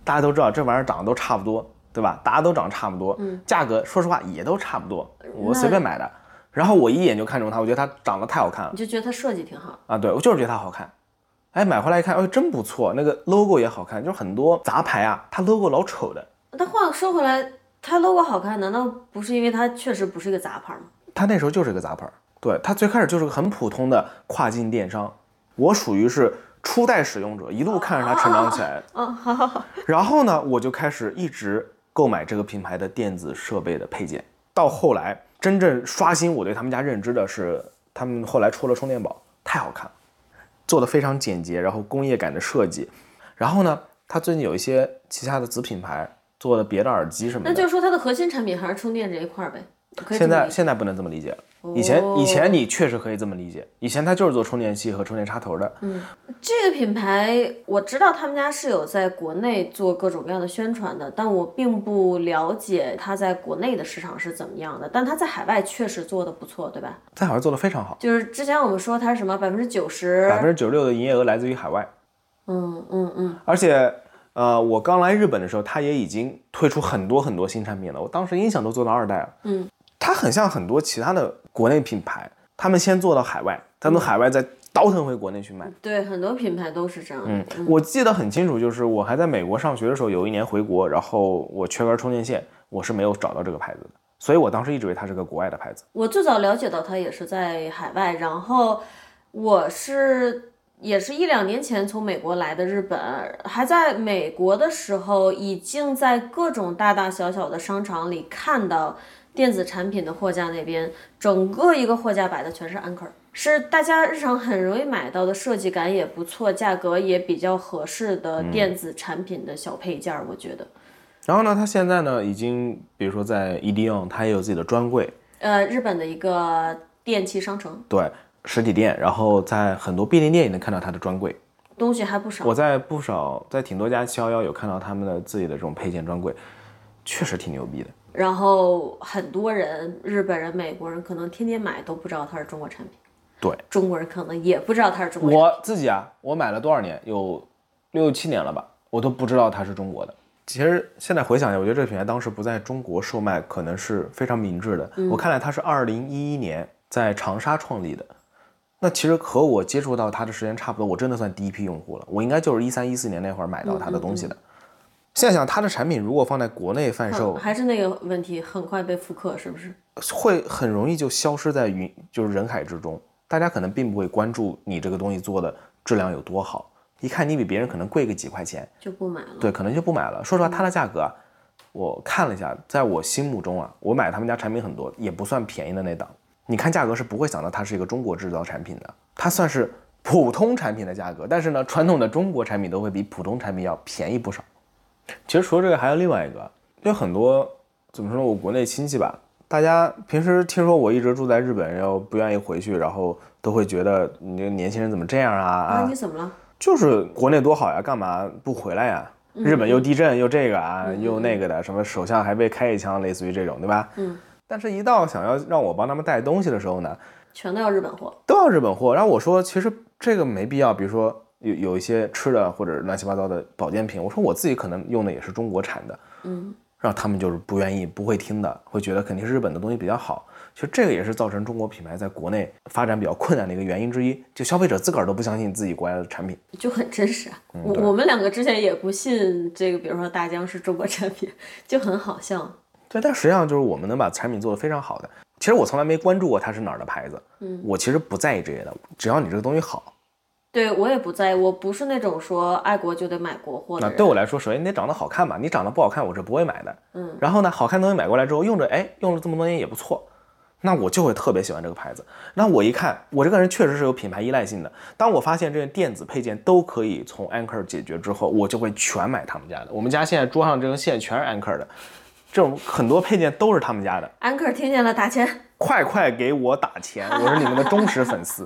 大家都知道这玩意儿长得都差不多，对吧？大家都长得差不多，价格说实话也都差不多，我随便买的。然后我一眼就看中它，我觉得它长得太好看了你就觉得它设计挺好，啊，对我就是觉得它好看。哎，买回来一看，哎，真不错，那个 logo 也好看，就是很多杂牌啊，它 logo 老丑的，但话说回来，它 logo 好看，难道不是因为它确实不是一个杂牌吗？它那时候就是一个杂牌儿，对，它最开始就是个很普通的跨境电商。我属于是初代使用者，一路看着它成长起来。嗯，好好好，然后呢，我就开始一直购买这个品牌的电子设备的配件。到后来，真正刷新我对他们家认知的是，他们后来出了充电宝，太好看了，做的非常简洁，然后工业感的设计。然后呢，它最近有一些旗下的子品牌做的别的耳机什么的。那就是说它的核心产品还是充电这一块儿呗。现在现在不能这么理解了。以前哦以前你确实可以这么理解，以前它就是做充电器和充电插头的。嗯这个品牌我知道他们家是有在国内做各种各样的宣传的，但我并不了解它在国内的市场是怎么样的。但它在海外确实做的不错，对吧？在海外做的非常好，就是之前我们说它是什么百分之九十，百分之九十六的营业额来自于海外，嗯嗯嗯，而且。呃，我刚来日本的时候，它也已经推出很多很多新产品了。我当时音响都做到二代了。嗯，它很像很多其他的国内品牌，他们先做到海外，他从海外再倒腾回国内去卖。对，很多品牌都是这样。嗯，我记得很清楚，就是我还在美国上学的时候，有一年回国，然后我缺根充电线，我是没有找到这个牌子的，所以我当时一直以为它是个国外的牌子。我最早了解到它也是在海外，然后我是也是一两年前从美国来的日本，还在美国的时候，已经在各种大大小小的商场里看到电子产品的货架那边，整个一个货架摆的全是安 r 是大家日常很容易买到的，设计感也不错，价格也比较合适的电子产品的小配件儿，我觉得。然后呢，它现在呢，已经比如说在 EDM，它也有自己的专柜，呃，日本的一个电器商城，对，实体店，然后在很多便利店也能看到它的专柜。东西还不少。我在不少，在挺多家七幺幺有看到他们的自己的这种配件专柜，确实挺牛逼的。然后很多人，日本人、美国人可能天天买都不知道它是中国产品，对中国人可能也不知道它是中国产品。我自己啊，我买了多少年？有六七年了吧，我都不知道它是中国的。其实现在回想一下，我觉得这个品牌当时不在中国售卖，可能是非常明智的。我看来它是二零一一年在长沙创立的，那其实和我接触到它的时间差不多，我真的算第一批用户了。我应该就是一三一四年那会儿买到它的东西的。现在想，它的产品如果放在国内贩售，还是那个问题，很快被复刻，是不是？会很容易就消失在云，就是人海之中。大家可能并不会关注你这个东西做的质量有多好，一看你比别人可能贵个几块钱，就不买了。对，可能就不买了。说实话，它的价格啊，我看了一下，在我心目中啊，我买他们家产品很多，也不算便宜的那档。你看价格是不会想到它是一个中国制造产品的，它算是普通产品的价格。但是呢，传统的中国产品都会比普通产品要便宜不少。其实除了这个，还有另外一个，有很多怎么说呢？我国内亲戚吧，大家平时听说我一直住在日本，然后不愿意回去，然后都会觉得你这个年轻人怎么这样啊啊，啊你！怎么了？就是国内多好呀，干嘛不回来呀？日本又地震又这个啊，又那个的，什么首相还被开一枪，类似于这种，对吧？嗯。但是，一到想要让我帮他们带东西的时候呢，全都要日本货。都要日本货。然后我说，其实这个没必要。比如说有有一些吃的或者乱七八糟的保健品，我说我自己可能用的也是中国产的，嗯，让他们就是不愿意、不会听的，会觉得肯定是日本的东西比较好。其实这个也是造成中国品牌在国内发展比较困难的一个原因之一，就消费者自个儿都不相信自己国家的产品。就很真实啊！我我们两个之前也不信这个，比如说大疆是中国产品，就很好笑。对，但实际上就是我们能把产品做得非常好的。其实我从来没关注过它是哪儿的牌子，嗯，我其实不在意这些的，只要你这个东西好，对我也不在意，我不是那种说爱国就得买国货的。对我来说，首先你得长得好看吧，你长得不好看，我是不会买的。嗯，然后呢，好看东西买过来之后用着，哎，用了这么多年也不错，那我就会特别喜欢这个牌子。那我一看，我这个人确实是有品牌依赖性的。当我发现这些电子配件都可以从 Anker 解决之后，我就会全买他们家的。我们家现在桌上这根线全是 Anker 的，这种很多配件都是他们家的。安克听见了打钱，快快给我打钱，我是你们的忠实粉丝。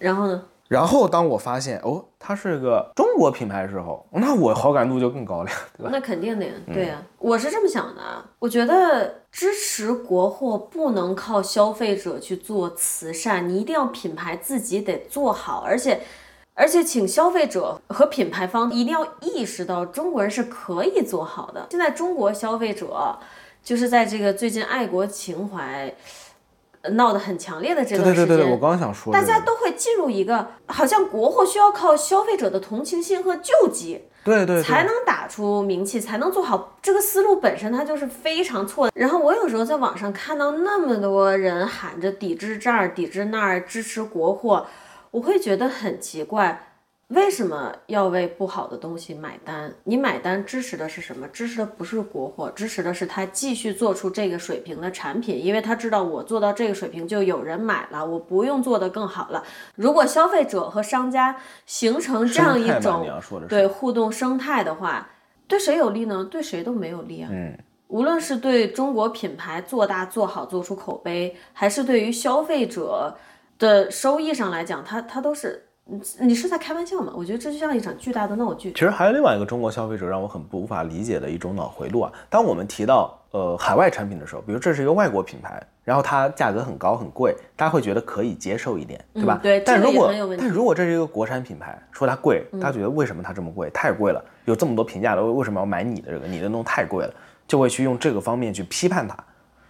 然后呢？然后当我发现哦，它是个中国品牌的时候，那我好感度就更高了呀，对吧？那肯定的呀，对呀、我是这么想的啊。我觉得支持国货不能靠消费者去做慈善，你一定要品牌自己得做好，而且。而且，请消费者和品牌方一定要意识到，中国人是可以做好的。现在中国消费者就是在这个最近爱国情怀呃闹得很强烈的这对段时间，对对对对，我刚想说、大家都会进入一个好像国货需要靠消费者的同情心和救济，对对对才能打出名气，才能做好这个思路本身它就是非常错的。然后我有时候在网上看到那么多人喊着抵制这儿、抵制那儿、支持国货，我会觉得很奇怪。为什么要为不好的东西买单？你买单支持的是什么？支持的不是国货，支持的是他继续做出这个水平的产品，因为他知道我做到这个水平就有人买了，我不用做得更好了。如果消费者和商家形成这样一种对互动生态的话，对谁有利呢？对谁都没有利啊。嗯，无论是对中国品牌做大做好做出口碑，还是对于消费者的收益上来讲，它它都是，你你是在开玩笑吗？我觉得这就像一场巨大的闹剧。其实还有另外一个中国消费者让我很不无法理解的一种脑回路啊。当我们提到呃海外产品的时候，比如这是一个外国品牌，然后它价格很高很贵，大家会觉得可以接受一点，对吧？嗯对但如果但如果这是一个国产品牌，说它贵，大家觉得为什么它这么贵？太贵了，有这么多评价的，为为什么要买你的这个？你的弄太贵了，就会去用这个方面去批判它。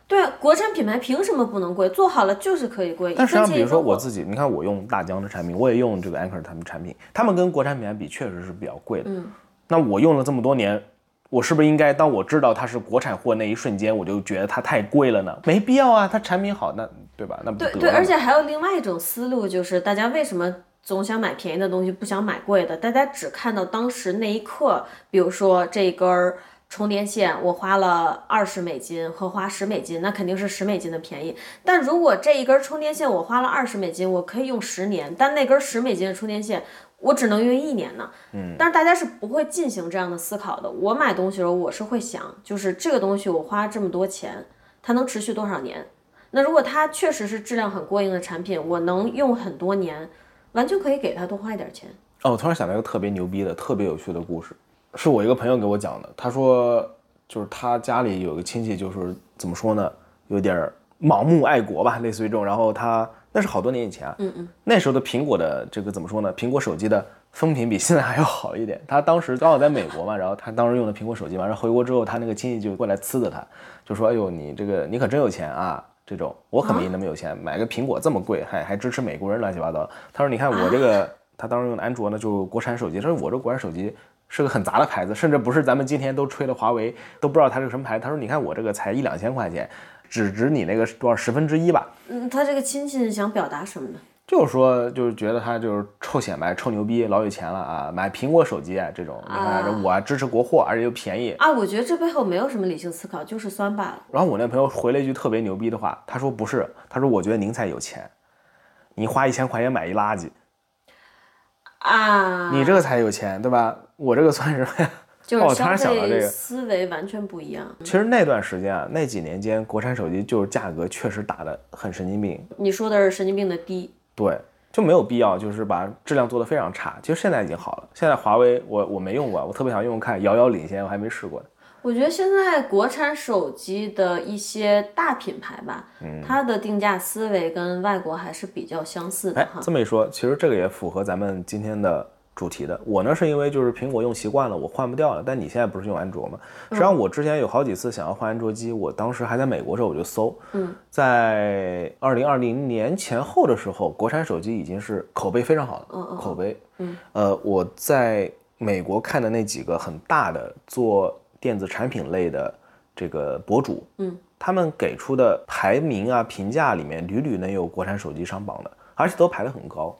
对啊，国产品牌凭什么不能贵？做好了就是可以贵。但实际上，比如说我，自己，你看我用大疆的产品，我也用这个 Anker 他们产品，他们跟国产品牌比确实是比较贵的。嗯，那我用了这么多年，我是不是应该当我知道它是国产货那一瞬间，我就觉得它太贵了呢？没必要啊，它产品好，那对吧？那不对对，而且还有另外一种思路，就是大家为什么总想买便宜的东西，不想买贵的？大家只看到当时那一刻，比如说这根儿充电线，我花了二十美金和花十美金，那肯定是十美金的便宜。但如果这一根充电线我花了二十美金，我可以用十年，但那根十美金的充电线。我只能用一年呢，嗯，但是大家是不会进行这样的思考的。我买东西的时候，我是会想，就是这个东西我花这么多钱，它能持续多少年？那如果它确实是质量很过硬的产品，我能用很多年，完全可以给它多花一点钱。哦，我突然想到一个特别牛逼的、特别有趣的故事，是我一个朋友给我讲的。他说，就是他家里有个亲戚，就是怎么说呢，有点盲目爱国吧，类似于这种。然后他那是好多年以前啊，嗯嗯，那时候的苹果的这个怎么说呢？苹果手机的风评比现在还要好一点。他当时刚好在美国嘛，然后他当时用的苹果手机嘛，然后回国之后，他那个亲戚就过来呲的他，就说：“哎呦，你这个你可真有钱啊！”这种我可没那么有钱，买个苹果这么贵，还还支持美国人乱七八糟。他说：“你看我这个。他当时用的安卓呢，就国产手机。他说我这国产手机是个很杂的牌子，甚至不是咱们今天都吹的华为，都不知道它是个什么牌子。他说你看我这个才一两千块钱，只值你那个多少十分之一吧。嗯，他这个亲戚想表达什么呢？就是说，就是觉得他就是臭显摆、臭牛逼，老有钱了啊，买苹果手机啊这种。你看我支持国货，而且又便宜。啊，我觉得这背后没有什么理性思考，就是酸罢了。然后我那朋友回了一句特别牛逼的话，他说不是，他说我觉得您才有钱，你花一千块钱买一垃圾，啊，你这个才有钱，对吧？我这个算什么呀就是消然想到这个费思维完全不一样。其实那段时间啊，那几年间，国产手机就是价格确实打得很神经病，你说的是神经病的低，对，就没有必要就是把质量做得非常差。其实现在已经好了，现在华为我我没用过，我特别想用用看，遥遥领先，我还没试过呢。我觉得现在国产手机的一些大品牌吧，嗯它的定价思维跟外国还是比较相似的哎哈，。这么一说，其实这个也符合咱们今天的主题的。我呢是因为就是苹果用习惯了，我换不掉了。但你现在不是用安卓吗？实际上我之前有好几次想要换安卓机，我当时还在美国的时候我就搜，嗯，在二零二零年前后的时候，国产手机已经是口碑非常好的，嗯嗯口碑，嗯，呃，我在美国看的那几个很大的做电子产品类的这个博主，嗯，他们给出的排名啊评价里面屡屡能有国产手机上榜的，而且都排得很高。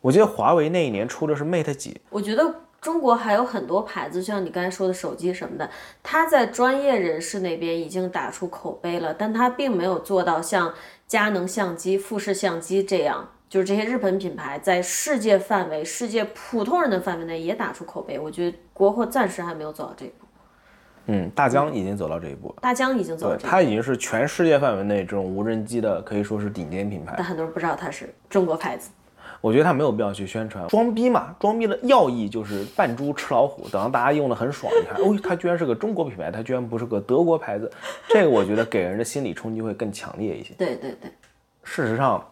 我记得华为那一年出的是 Mate 几，我觉得中国还有很多牌子，像你刚才说的手机什么的，它在专业人士那边已经打出口碑了，但它并没有做到像佳能相机、富士相机这样，就是这些日本品牌在世界范围、世界普通人的范围内也打出口碑。我觉得国货暂时还没有走到这一步，嗯，大疆已经走到这一步了。大疆已经走到这一步，它已经是全世界范围内这种无人机的，可以说是顶尖品牌。但很多人不知道它是中国牌子。我觉得他没有必要去宣传，装逼嘛，装逼的要义就是扮猪吃老虎，等到大家用的很爽，你看，哦，它居然是个中国品牌，它居然不是个德国牌子，这个我觉得给人的心理冲击会更强烈一些。对对对，事实上，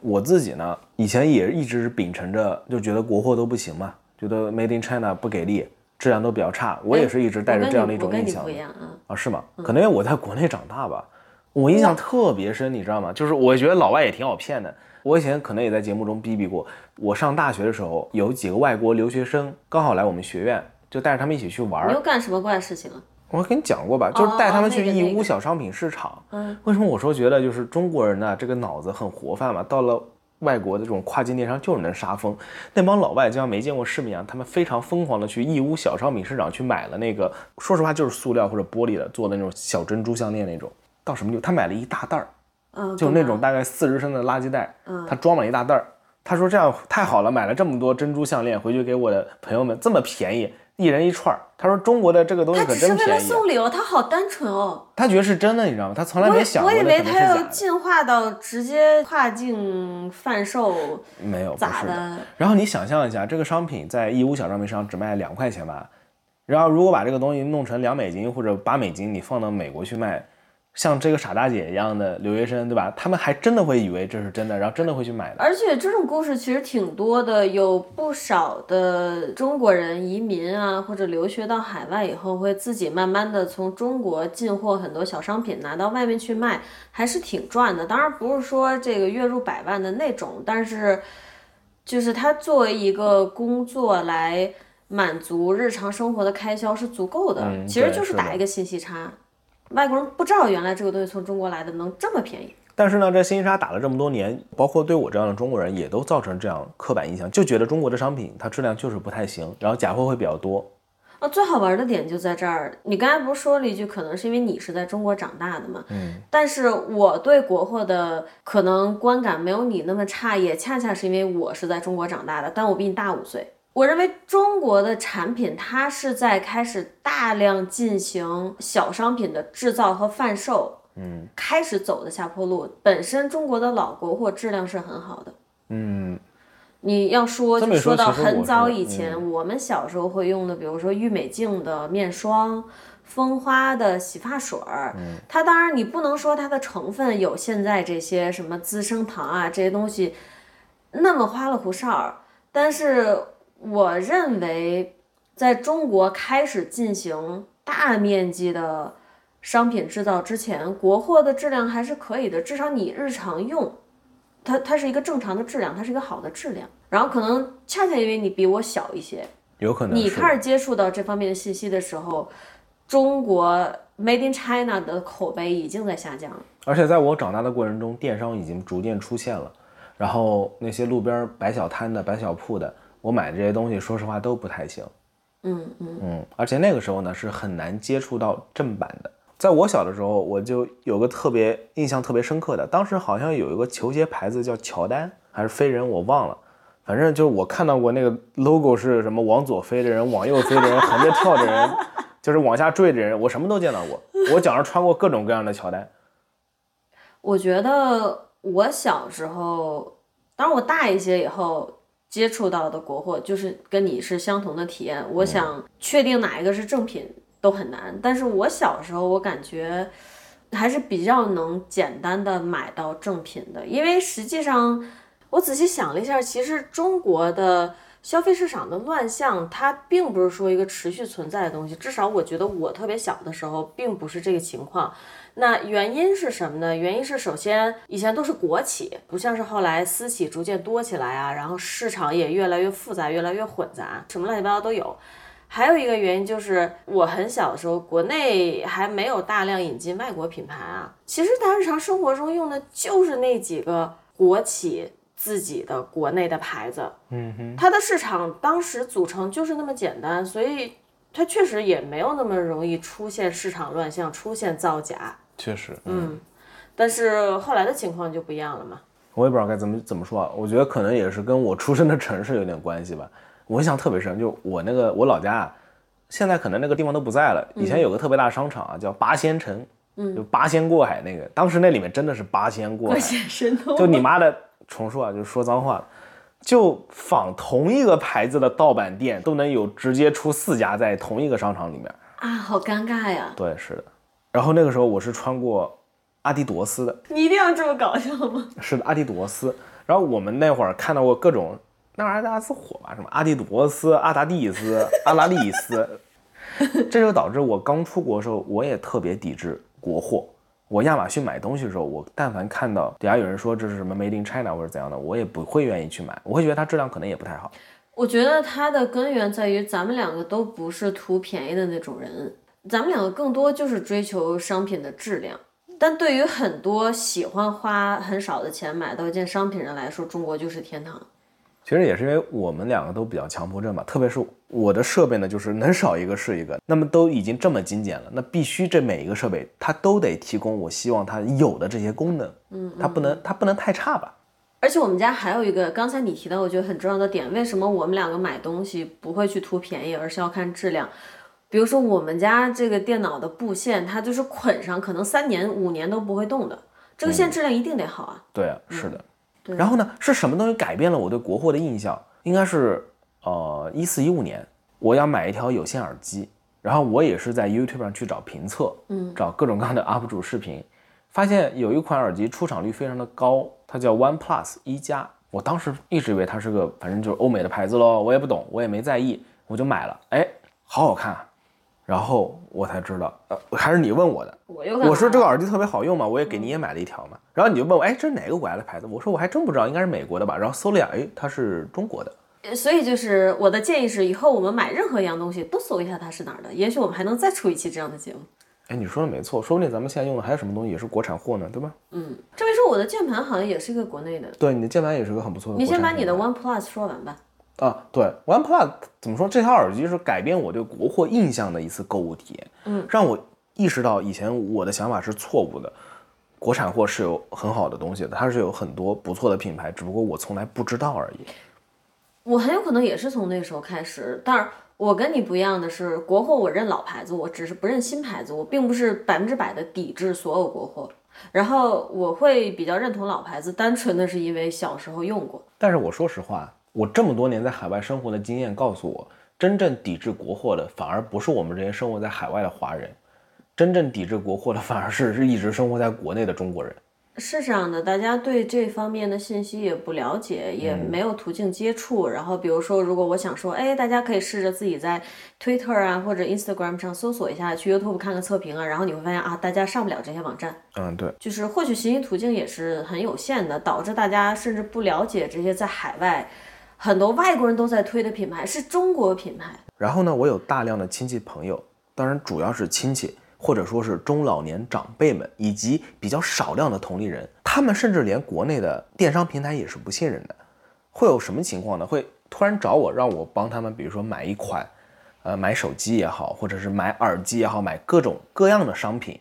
我自己呢，以前也一直是秉承着，就觉得国货都不行嘛，觉得 Made in China 不给力，质量都比较差，我也是一直带着这样的一种印象。不一样啊？啊，是吗？可能因为我在国内长大吧，我印象特别深，你知道吗？就是我觉得老外也挺好骗的。我以前可能也在节目中逼逼过。我上大学的时候，有几个外国留学生刚好来我们学院，就带着他们一起去玩。你又干什么怪事情了？我跟你讲过吧，就是带他们去义乌小商品市场。嗯。为什么我说觉得就是中国人呢？这个脑子很活泛嘛。到了外国的这种跨境电商就是能杀疯。那帮老外就像没见过世面一样，他们非常疯狂的去义乌小商品市场去买了那个，说实话就是塑料或者玻璃的做的那种小珍珠项链那种。到什么地步？他买了一大袋儿。就那种大概四十升的垃圾袋，他装满一大袋儿。他说这样太好了，买了这么多珍珠项链回去给我的朋友们，这么便宜，一人一串儿。他说中国的这个东西可真便宜。他只是为了送礼哦，他好单纯哦。他觉得是真的，你知道吗？他从来没想过我以为他要进化到直接跨境贩售，没有咋的？然后你想象一下，这个商品在义乌小商品上只卖两块钱吧，然后如果把这个东西弄成两美金或者八美金，你放到美国去卖。像这个傻大姐一样的留学生，对吧？他们还真的会以为这是真的，然后真的会去买的。而且这种故事其实挺多的，有不少的中国人移民啊，或者留学到海外以后，会自己慢慢的从中国进货很多小商品，拿到外面去卖，还是挺赚的。当然不是说这个月入百万的那种，但是就是他作为一个工作来满足日常生活的开销是足够的。其实就是打一个信息差。外国人不知道原来这个东西从中国来的能这么便宜，但是呢，这信息差打了这么多年，包括对我这样的中国人也都造成这样刻板印象，就觉得中国的商品它质量就是不太行，然后假货会比较多。啊，最好玩的点就在这儿，你刚才不是说了一句，可能是因为你是在中国长大的嘛？嗯。但是我对国货的可能观感没有你那么差，也恰恰是因为我是在中国长大的，但我比你大五岁。我认为中国的产品，它是在开始大量进行小商品的制造和贩售，嗯，开始走的下坡路。本身中国的老国货质量是很好的，嗯，你要说就说到很早以前，我们小时候会用的，比如说郁美净的面霜，蜂花的洗发水儿，它当然你不能说它的成分有现在这些什么资生堂啊这些东西那么花里胡哨儿，但是。我认为，在中国开始进行大面积的商品制造之前，国货的质量还是可以的，至少你日常用，它它是一个正常的质量，它是一个好的质量。然后可能恰恰因为你比我小一些，有可能你开始接触到这方面的信息的时候，中国 Made in China 的口碑已经在下降了。而且在我长大的过程中，电商已经逐渐出现了，然后那些路边摆小摊的、摆小铺的。我买的这些东西，说实话都不太行，嗯嗯嗯，而且那个时候呢是很难接触到正版的。在我小的时候，我就有个特别印象特别深刻的，当时好像有一个球鞋牌子叫乔丹还是飞人，我忘了，反正就是我看到过那个 logo 是什么往左飞的人、往右飞的人、横着跳的人，就是往下坠的人，我什么都见到过。我脚上穿过各种各样的乔丹。我觉得我小时候，当然我大一些以后。接触到的国货就是跟你是相同的体验，我想确定哪一个是正品都很难。但是我小时候我感觉还是比较能简单的买到正品的，因为实际上我仔细想了一下，其实中国的消费市场的乱象，它并不是说一个持续存在的东西，至少我觉得我特别小的时候并不是这个情况。那原因是什么呢？原因是首先以前都是国企，不像是后来私企逐渐多起来啊，然后市场也越来越复杂，越来越混杂，什么乱七八糟都有。还有一个原因就是我很小的时候，国内还没有大量引进外国品牌啊。其实大家日常生活中用的就是那几个国企自己的国内的牌子，嗯哼，它的市场当时组成就是那么简单，所以它确实也没有那么容易出现市场乱象，出现造假。确实，嗯，但是后来的情况就不一样了嘛。我也不知道该怎么怎么说啊，我觉得可能也是跟我出生的城市有点关系吧。我印象特别深，就我那个我老家啊，现在可能那个地方都不在了。以前有个特别大的商场啊，叫八仙城，嗯，就八仙过海那个，当时那里面真的是八仙过海，神通就你妈的重说啊，就说脏话，就仿同一个牌子的盗版店都能有直接出四家在同一个商场里面。啊，好尴尬呀！对，是的。然后那个时候我是穿过阿迪多斯的，你一定要这么搞笑吗？是的，阿迪多斯。然后我们那会儿看到过各种那玩意儿大家是火吧，什么阿迪多斯、阿达蒂斯、阿拉利斯，这就导致我刚出国的时候，我也特别抵制国货。我亚马逊买东西的时候，我但凡看到底下有人说这是什么 Made in China 或者怎样的，我也不会愿意去买，我会觉得它质量可能也不太好。我觉得它的根源在于咱们两个都不是图便宜的那种人，咱们两个更多就是追求商品的质量。但对于很多喜欢花很少的钱买到一件商品人来说，中国就是天堂。其实也是因为我们两个都比较强迫症吧，特别是我的设备呢，就是能少一个是一个。那么都已经这么精简了，那必须这每一个设备它都得提供我希望它有的这些功能，嗯，它不能它不能太差吧。而且我们家还有一个，刚才你提到我觉得很重要的点，为什么我们两个买东西不会去图便宜，而是要看质量？比如说我们家这个电脑的布线，它就是捆上，可能三年五年都不会动的，这个线质量一定得好啊。对啊，是的。然后呢，是什么东西改变了我对国货的印象？应该是呃一四一五年，我要买一条有线耳机，然后我也是在 YouTube 上去找评测，嗯，找各种各样的 UP 主视频，发现有一款耳机出厂率非常的高，它叫 OnePlus 一加。我当时一直以为它是个反正就是欧美的牌子喽，我也不懂，我也没在意，我就买了。哎，好好看啊！然后我才知道，呃，还是你问我的。我又我说这个耳机特别好用嘛，我也给你也买了一条嘛。然后你就问我，哎，这是哪个国家的牌子？我说我还真不知道，应该是美国的吧。然后搜了一下，哎，它是中国的。所以就是我的建议是，以后我们买任何一样东西都搜一下它是哪儿的，也许我们还能再出一期这样的节目。哎，你说的没错，说不定咱们现在用的还有什么东西也是国产货呢，对吧？嗯，这位说我的键盘好像也是一个国内的。对，你的键盘也是个很不错的。你先把你的 OnePlus 说完吧。啊，对，OnePlus 怎么说？这条耳机是改变我对国货印象的一次购物体验，嗯，让我意识到以前我的想法是错误的。国产货是有很好的东西的，它是有很多不错的品牌，只不过我从来不知道而已。我很有可能也是从那时候开始，但是我跟你不一样的是，国货我认老牌子，我只是不认新牌子，我并不是百分之百的抵制所有国货。然后我会比较认同老牌子，单纯的是因为小时候用过。但是我说实话。我这么多年在海外生活的经验告诉我，真正抵制国货的反而不是我们这些生活在海外的华人，真正抵制国货的反而是是一直生活在国内的中国人。是这样的，大家对这方面的信息也不了解，也没有途径接触。然后比如说，如果我想说，哎，大家可以试着自己在 Twitter 啊或者 Instagram 上搜索一下，去 YouTube 看个测评啊，然后你会发现啊，大家上不了这些网站。嗯，对，就是获取信息途径也是很有限的，导致大家甚至不了解这些在海外。很多外国人都在推的品牌是中国品牌。然后呢，我有大量的亲戚朋友，当然主要是亲戚，或者说是中老年长辈们，以及比较少量的同龄人，他们甚至连国内的电商平台也是不信任的。会有什么情况呢？会突然找我，让我帮他们，比如说买一款，呃，买手机也好，或者是买耳机也好，买各种各样的商品。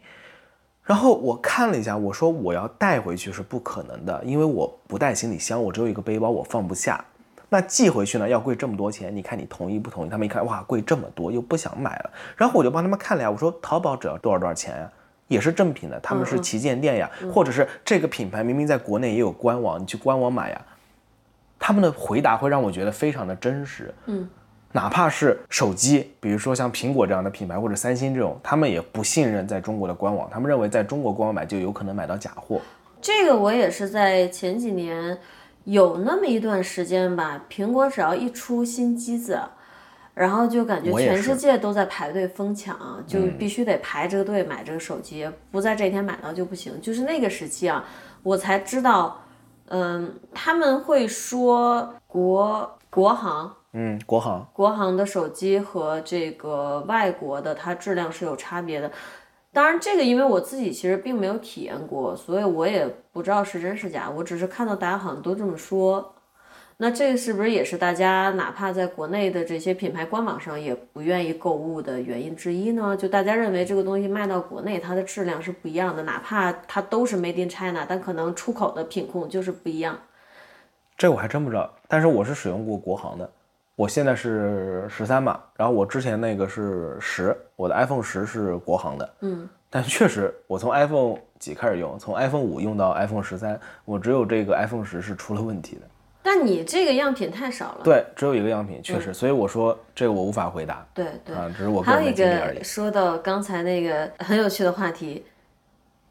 然后我看了一下，我说我要带回去是不可能的，因为我不带行李箱，我只有一个背包，我放不下。那寄回去呢，要贵这么多钱，你看你同意不同意？他们一看，哇，贵这么多，又不想买了。然后我就帮他们看了呀，我说淘宝只要多少多少钱呀，也是正品的，他们是旗舰店呀，或者是这个品牌明明在国内也有官网，你去官网买呀。他们的回答会让我觉得非常的真实，嗯，哪怕是手机，比如说像苹果这样的品牌或者三星这种，他们也不信任在中国的官网，他们认为在中国官网买就有可能买到假货。这个我也是在前几年。有那么一段时间吧，苹果只要一出新机子，然后就感觉全世界都在排队疯抢，就必须得排这个队买这个手机，不在这天买到就不行。就是那个时期啊，我才知道，嗯，他们会说国国行，嗯，国行，国行的手机和这个外国的它质量是有差别的。当然，这个因为我自己其实并没有体验过，所以我也不知道是真是假。我只是看到大家好像都这么说。那这个是不是也是大家哪怕在国内的这些品牌官网上也不愿意购物的原因之一呢？就大家认为这个东西卖到国内，它的质量是不一样的，哪怕它都是 Made in China，但可能出口的品控就是不一样。这我还真不知道，但是我是使用过国行的，我现在是十三嘛，然后我之前那个是十，我的 iPhone 十是国行的，嗯，但确实我从 iPhone 几开始用，从 iPhone 五用到 iPhone 十三，我只有这个 iPhone 十是出了问题的。但你这个样品太少了。对，只有一个样品，确实，所以我说这个我无法回答。对对，啊，只是我个人还有一的经历而已个。说到刚才那个很有趣的话题，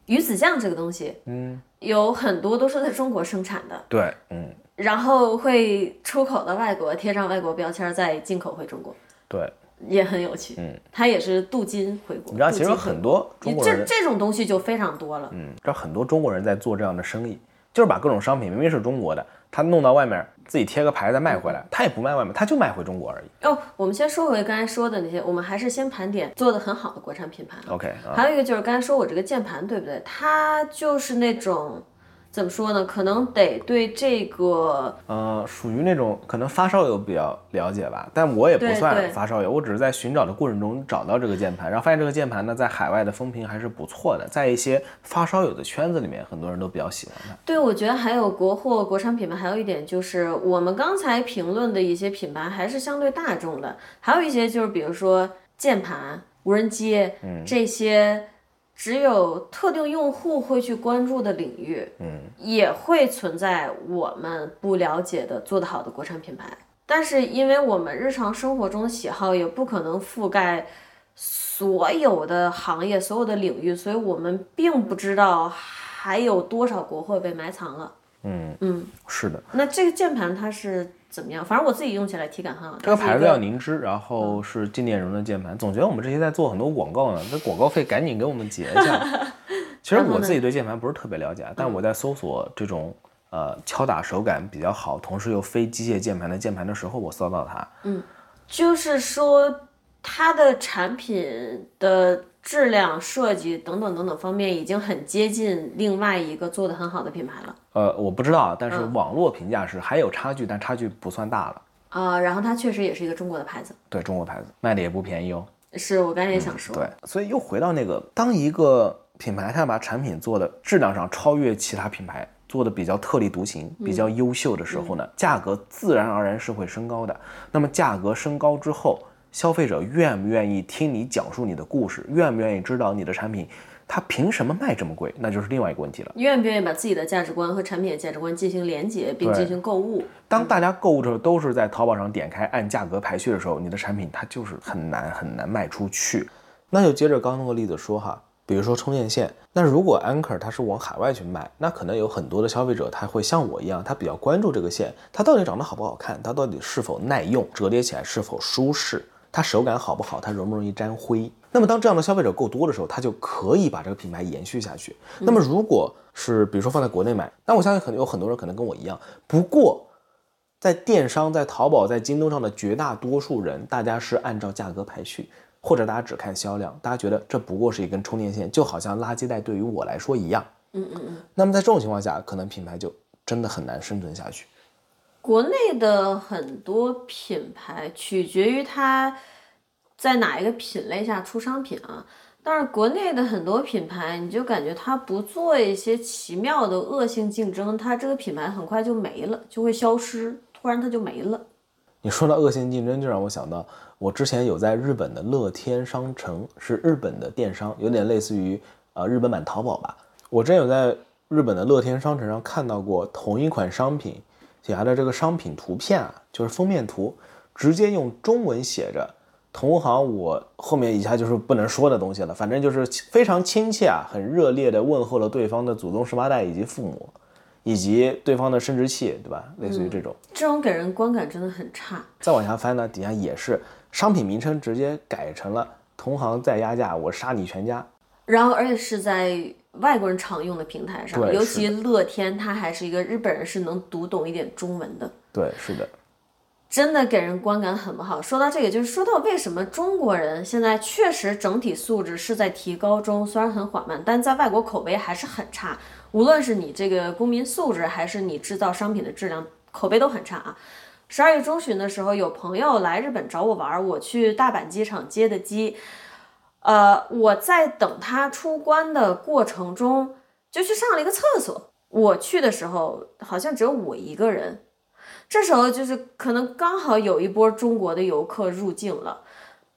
鱼子酱这个东西，嗯，有很多都是在中国生产的，对，嗯，然后会出口到外国，贴上外国标签，再进口回中国，对，也很有趣。嗯，它也是镀金回国。你知道，其实很多中国这人，这种东西就非常多了。嗯，知道很多中国人在做这样的生意，就是把各种商品明明是中国的，他弄到外面自己贴个牌再卖回来，他也不卖外面，他就卖回中国而已。哦，我们先说回刚才说的那些，我们还是先盘点做的很好的国产品牌。OK 啊，还有一个就是刚才说我这个键盘，对不对？它就是那种怎么说呢？可能得对这个呃，属于那种可能发烧友比较了解吧，但我也不算发烧友，我只是在寻找的过程中找到这个键盘，然后发现这个键盘呢，在海外的风评还是不错的，在一些发烧友的圈子里面，很多人都比较喜欢它。对，我觉得还有国货、国产品牌，还有一点就是我们刚才评论的一些品牌还是相对大众的，还有一些就是比如说键盘、无人机、这些只有特定用户会去关注的领域，嗯，也会存在我们不了解的做得好的国产品牌。但是因为我们日常生活中的喜好也不可能覆盖所有的行业、所有的领域，所以我们并不知道还有多少国货被埋藏了。嗯嗯，是的，那这个键盘它是怎么样？反正我自己用起来体感很好。这个牌子叫凝脂，然后是静电容的键盘，总觉得我们这些在做很多广告呢，这广告费赶紧给我们结一下。其实我自己对键盘不是特别了解，啊，但我在搜索这种呃敲打手感比较好，同时又非机械键盘的键盘的时候，我搜到它。嗯就是说它的产品的质量、设计等等等等方面已经很接近另外一个做的很好的品牌了呃，我不知道啊，但是嗯网络评价是还有差距，但差距不算大了。啊、然后它确实也是一个中国的牌子，对中国牌子卖的也不便宜哦。是我刚才也想说，对，所以又回到那个，当一个品牌它把产品做的质量上超越其他品牌，做的比较特立独行、比较优秀的时候呢，价格自然而然是会升高的。那么价格升高之后，消费者愿不愿意听你讲述你的故事，愿不愿意知道你的产品它凭什么卖这么贵，那就是另外一个问题了。愿不愿意把自己的价值观和产品的价值观进行连接，并进行购物？当大家购物的时候都是在淘宝上点开按价格排序的时候，你的产品它就是很难很难卖出去。那就接着刚刚那个例子说哈，比如说充电线，那如果 Anker 它是往海外去卖，那可能有很多的消费者他会像我一样，他比较关注这个线，它到底长得好不好看，它到底是否耐用，折叠起来是否舒适，它手感好不好，它容不容易沾灰。那么当这样的消费者够多的时候，它就可以把这个品牌延续下去。那么如果是比如说放在国内买，那我相信可能有很多人可能跟我一样，不过在电商、在淘宝、在京东上的绝大多数人，大家是按照价格排序，或者大家只看销量，大家觉得这不过是一根充电线，就好像垃圾袋对于我来说一样。嗯嗯嗯。那么在这种情况下，可能品牌就真的很难生存下去。国内的很多品牌取决于它在哪一个品类下出商品啊。但是国内的很多品牌，你就感觉它不做一些奇妙的恶性竞争，它这个品牌很快就没了，就会消失，突然它就没了。你说到恶性竞争，就让我想到我之前有在日本的乐天商城，是日本的电商，有点类似于呃日本版淘宝吧。我真有在日本的乐天商城上看到过同一款商品底下的这个商品图片啊，就是封面图，直接用中文写着“同行”，我后面以下就是不能说的东西了，反正就是非常亲切啊，很热烈的问候了对方的祖宗十八代以及父母，以及对方的生殖器，对吧？类似于这种。这种给人观感真的很差。再往下翻呢，底下也是商品名称直接改成了“同行再压价，我杀你全家然后，而且是在外国人常用的平台上，尤其乐天，它还是一个日本人是能读懂一点中文的。”。对，是的，真的给人观感很不好。说到这个，就是说到为什么中国人现在确实整体素质是在提高中，虽然很缓慢，但在外国口碑还是很差。无论是你这个公民素质，还是你制造商品的质量，口碑都很差啊。十二月中旬的时候，有朋友来日本找我玩儿，我去大阪机场接的机。呃，我在等他出关的过程中，就去上了一个厕所。我去的时候，好像只有我一个人。这时候就是可能刚好有一波中国的游客入境了。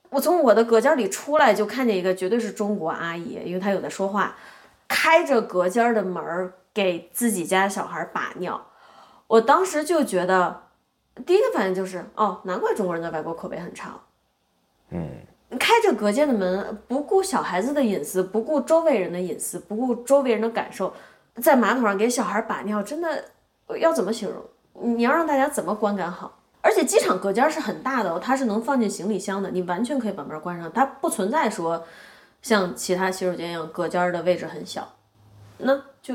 我从我的隔间里出来，就看见一个绝对是中国阿姨，因为她有在说话，开着隔间的门儿给自己家小孩把尿。我当时就觉得，第一个反应就是，哦，难怪中国人在外国口碑很差。嗯，开着隔间的门，不顾小孩子的隐私，不顾周围人的隐私，不顾周围人的感受，在马桶上给小孩把尿，真的要怎么形容？你要让大家怎么观感好？而且机场隔间是很大的哦，它是能放进行李箱的，你完全可以把门关上，它不存在说像其他洗手间一样隔间的位置很小，那就。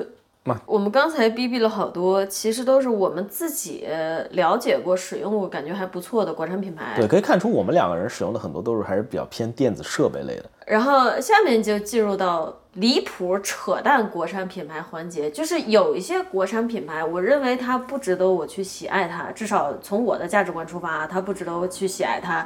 我们刚才逼逼了好多，其实都是我们自己了解过、使用过，感觉还不错的国产品牌。对，可以看出我们两个人使用的很多都是还是比较偏电子设备类的。然后下面就进入到离谱扯淡国产品牌环节，就是有一些国产品牌，我认为它不值得我去喜爱它，至少从我的价值观出发，它不值得我去喜爱它。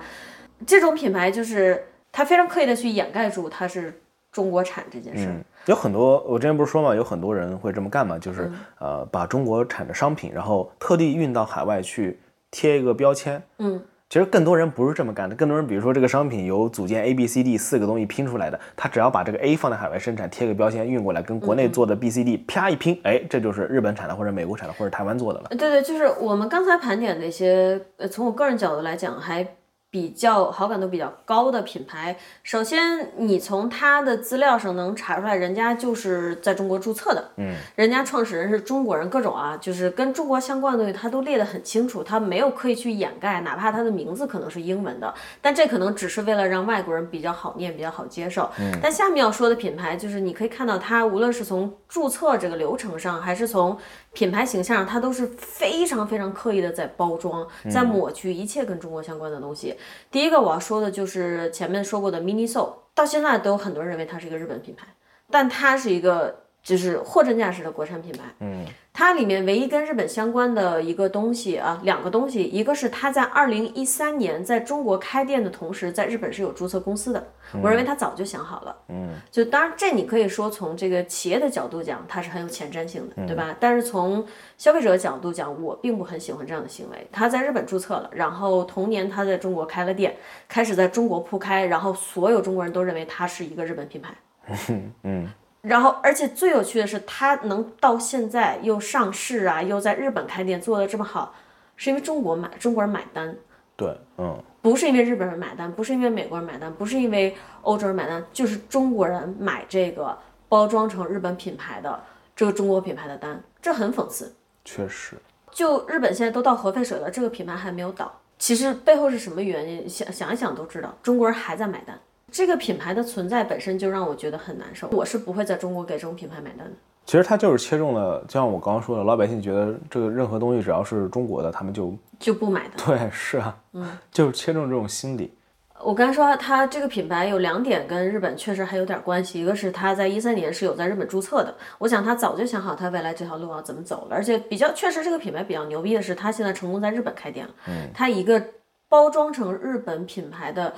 这种品牌就是它非常刻意的去掩盖住它是中国产这件事。有很多，我之前不是说嘛，有很多人会这么干嘛，就是呃，把中国产的商品，然后特地运到海外去贴一个标签。嗯，其实更多人不是这么干的，更多人比如说这个商品由组件 A、B、C、D 四个东西拼出来的，他只要把这个 A 放在海外生产，贴个标签运过来，跟国内做的 B、C、D 啪一拼，哎，这就是日本产的或者美国产的或者台湾做的了。对对，就是我们刚才盘点那些，呃，从我个人角度来讲还。比较好感度比较高的品牌，首先你从它的资料上能查出来，人家就是在中国注册的，嗯，人家创始人是中国人，各种啊，就是跟中国相关的东西，他都列得很清楚，他没有刻意去掩盖，哪怕他的名字可能是英文的，但这可能只是为了让外国人比较好念，比较好接受。嗯，但下面要说的品牌，就是你可以看到它，无论是从注册这个流程上，还是从品牌形象，它都是非常非常刻意的在包装，在抹去一切跟中国相关的东西。第一个我要说的就是前面说过的 MINISO，到现在都有很多人认为它是一个日本品牌，但它是一个就是货真价实的国产品牌。嗯。它里面唯一跟日本相关的一个东西啊，两个东西，一个是它在二零一三年在中国开店的同时，在日本是有注册公司的。我认为它早就想好了。嗯，就当然这你可以说从这个企业的角度讲，它是很有前瞻性的，对吧？但是从消费者角度讲，我并不很喜欢这样的行为。他在日本注册了，然后同年他在中国开了店，开始在中国铺开，然后所有中国人都认为它是一个日本品牌。嗯。然后，而且最有趣的是，它能到现在又上市啊，又在日本开店做的这么好，是因为中国买中国人买单。对，嗯，不是因为日本人买单，不是因为美国人买单，不是因为欧洲人买单，就是中国人买这个包装成日本品牌的这个中国品牌的单，这很讽刺。确实，就日本现在都到核废水了，这个品牌还没有倒，其实背后是什么原因？想想一想都知道，中国人还在买单。这个品牌的存在本身就让我觉得很难受，我是不会在中国给这种品牌买单的。其实它就是切中了，就像我刚刚说的，老百姓觉得这个任何东西只要是中国的，他们就就不买的。对，是啊，嗯，就是切中这种心理。我刚才说它这个品牌有两点跟日本确实还有点关系，一个是它在一三年是有在日本注册的，我想它早就想好它未来这条路要怎么走了，而且比较确实这个品牌比较牛逼的是，它现在成功在日本开店了。嗯，它一个包装成日本品牌的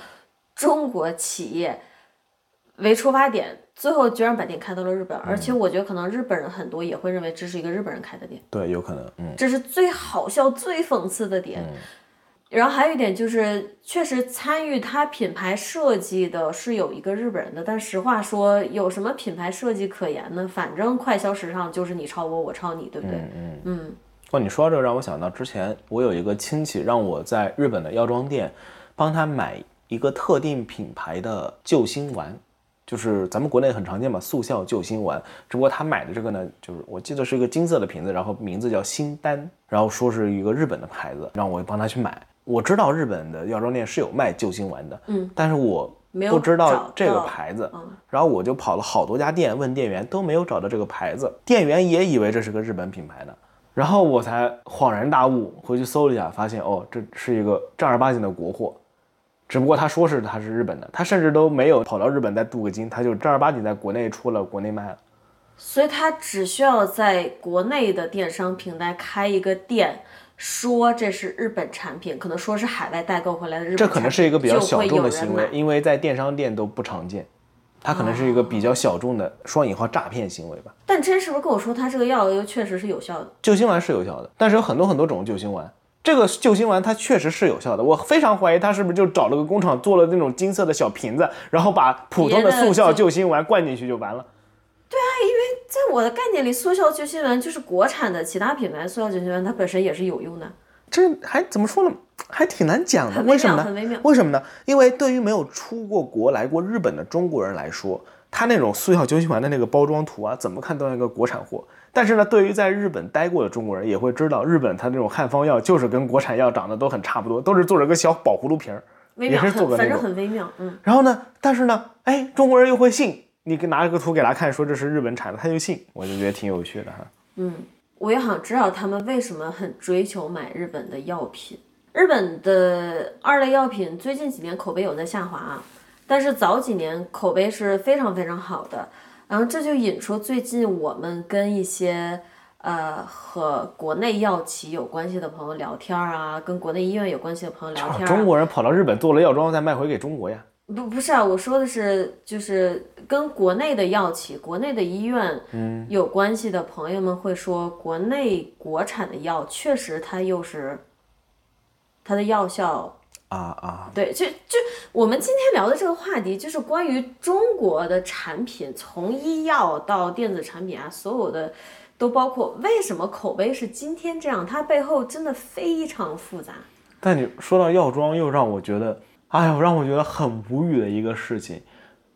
中国企业。为出发点，最后居然把店开到了日本，而且我觉得可能日本人很多也会认为这是一个日本人开的店。对，有可能，嗯，这是最好笑、最讽刺的点。然后还有一点就是，确实参与他品牌设计的是有一个日本人的，但实话说，有什么品牌设计可言呢？反正快消时尚就是你抄我，我抄你，对不对？嗯嗯。哇，你说到这个让我想到之前我有一个亲戚让我在日本的药妆店帮他买一个特定品牌的救心丸。就是咱们国内很常见嘛，速效救心丸。只不过他买的这个呢，就是我记得是一个金色的瓶子，然后名字叫心丹，然后说是一个日本的牌子，让我帮他去买。我知道日本的药妆店是有卖救心丸的，嗯，但是我不知道这个牌子，然后我就跑了好多家店问店员，都没有找到这个牌子，店员也以为这是个日本品牌的。然后我才恍然大悟，回去搜了一下，发现哦，这是一个正儿八经的国货。只不过他说是他是日本的，他甚至都没有跑到日本再镀个金，他就正儿八经在国内出了，国内卖了。所以他只需要在国内的电商平台开一个店，说这是日本产品，可能说是海外代购回来的日本产品，这可能是一个比较小众的行为，因为在电商店都不常见，它可能是一个比较小众的双引号诈骗行为吧。但真是不是跟我说他这个药又确实是有效的？救心丸是有效的，但是有很多很多种救心丸。这个救心丸它确实是有效的，我非常怀疑他是不是就找了个工厂做了那种金色的小瓶子，然后把普通的速效救心丸灌进去就完了。对啊，因为在我的概念里，速效救心丸就是国产的其他品牌速效救心丸，它本身也是有用的。这还怎么说呢？还挺难讲的。为什么呢？为什么呢？因为对于没有出过国、来过日本的中国人来说，他那种速效救心丸的那个包装图啊，怎么看都像一个国产货。但是呢，对于在日本待过的中国人，也会知道，日本它那种汉方药就是跟国产药长得都很差不多，都是做着个小宝葫芦瓶儿。也是做很反正个那种很微妙，嗯，然后呢，但是呢，哎，中国人又会信，你给拿一个图给他看，说这是日本产的，他就信，我就觉得挺有趣的哈。嗯我也想知道他们为什么很追求买日本的药品。日本的二类药品最近几年口碑有在下滑啊，但是早几年口碑是非常非常好的。然后这就引出最近我们跟一些呃和国内药企有关系的朋友聊天儿啊，跟国内医院有关系的朋友聊天儿、啊。中国人跑到日本做了药妆，再卖回给中国呀。不不是啊，我说的是就是跟国内的药企、国内的医院有关系的朋友们会说，国内国产的药确实它又是它的药效。啊啊，对，就就我们今天聊的这个话题，就是关于中国的产品，从医药到电子产品啊，所有的都包括。为什么口碑是今天这样？它背后真的非常复杂。但你说到药妆，又让我觉得，哎呦，让我觉得很无语的一个事情。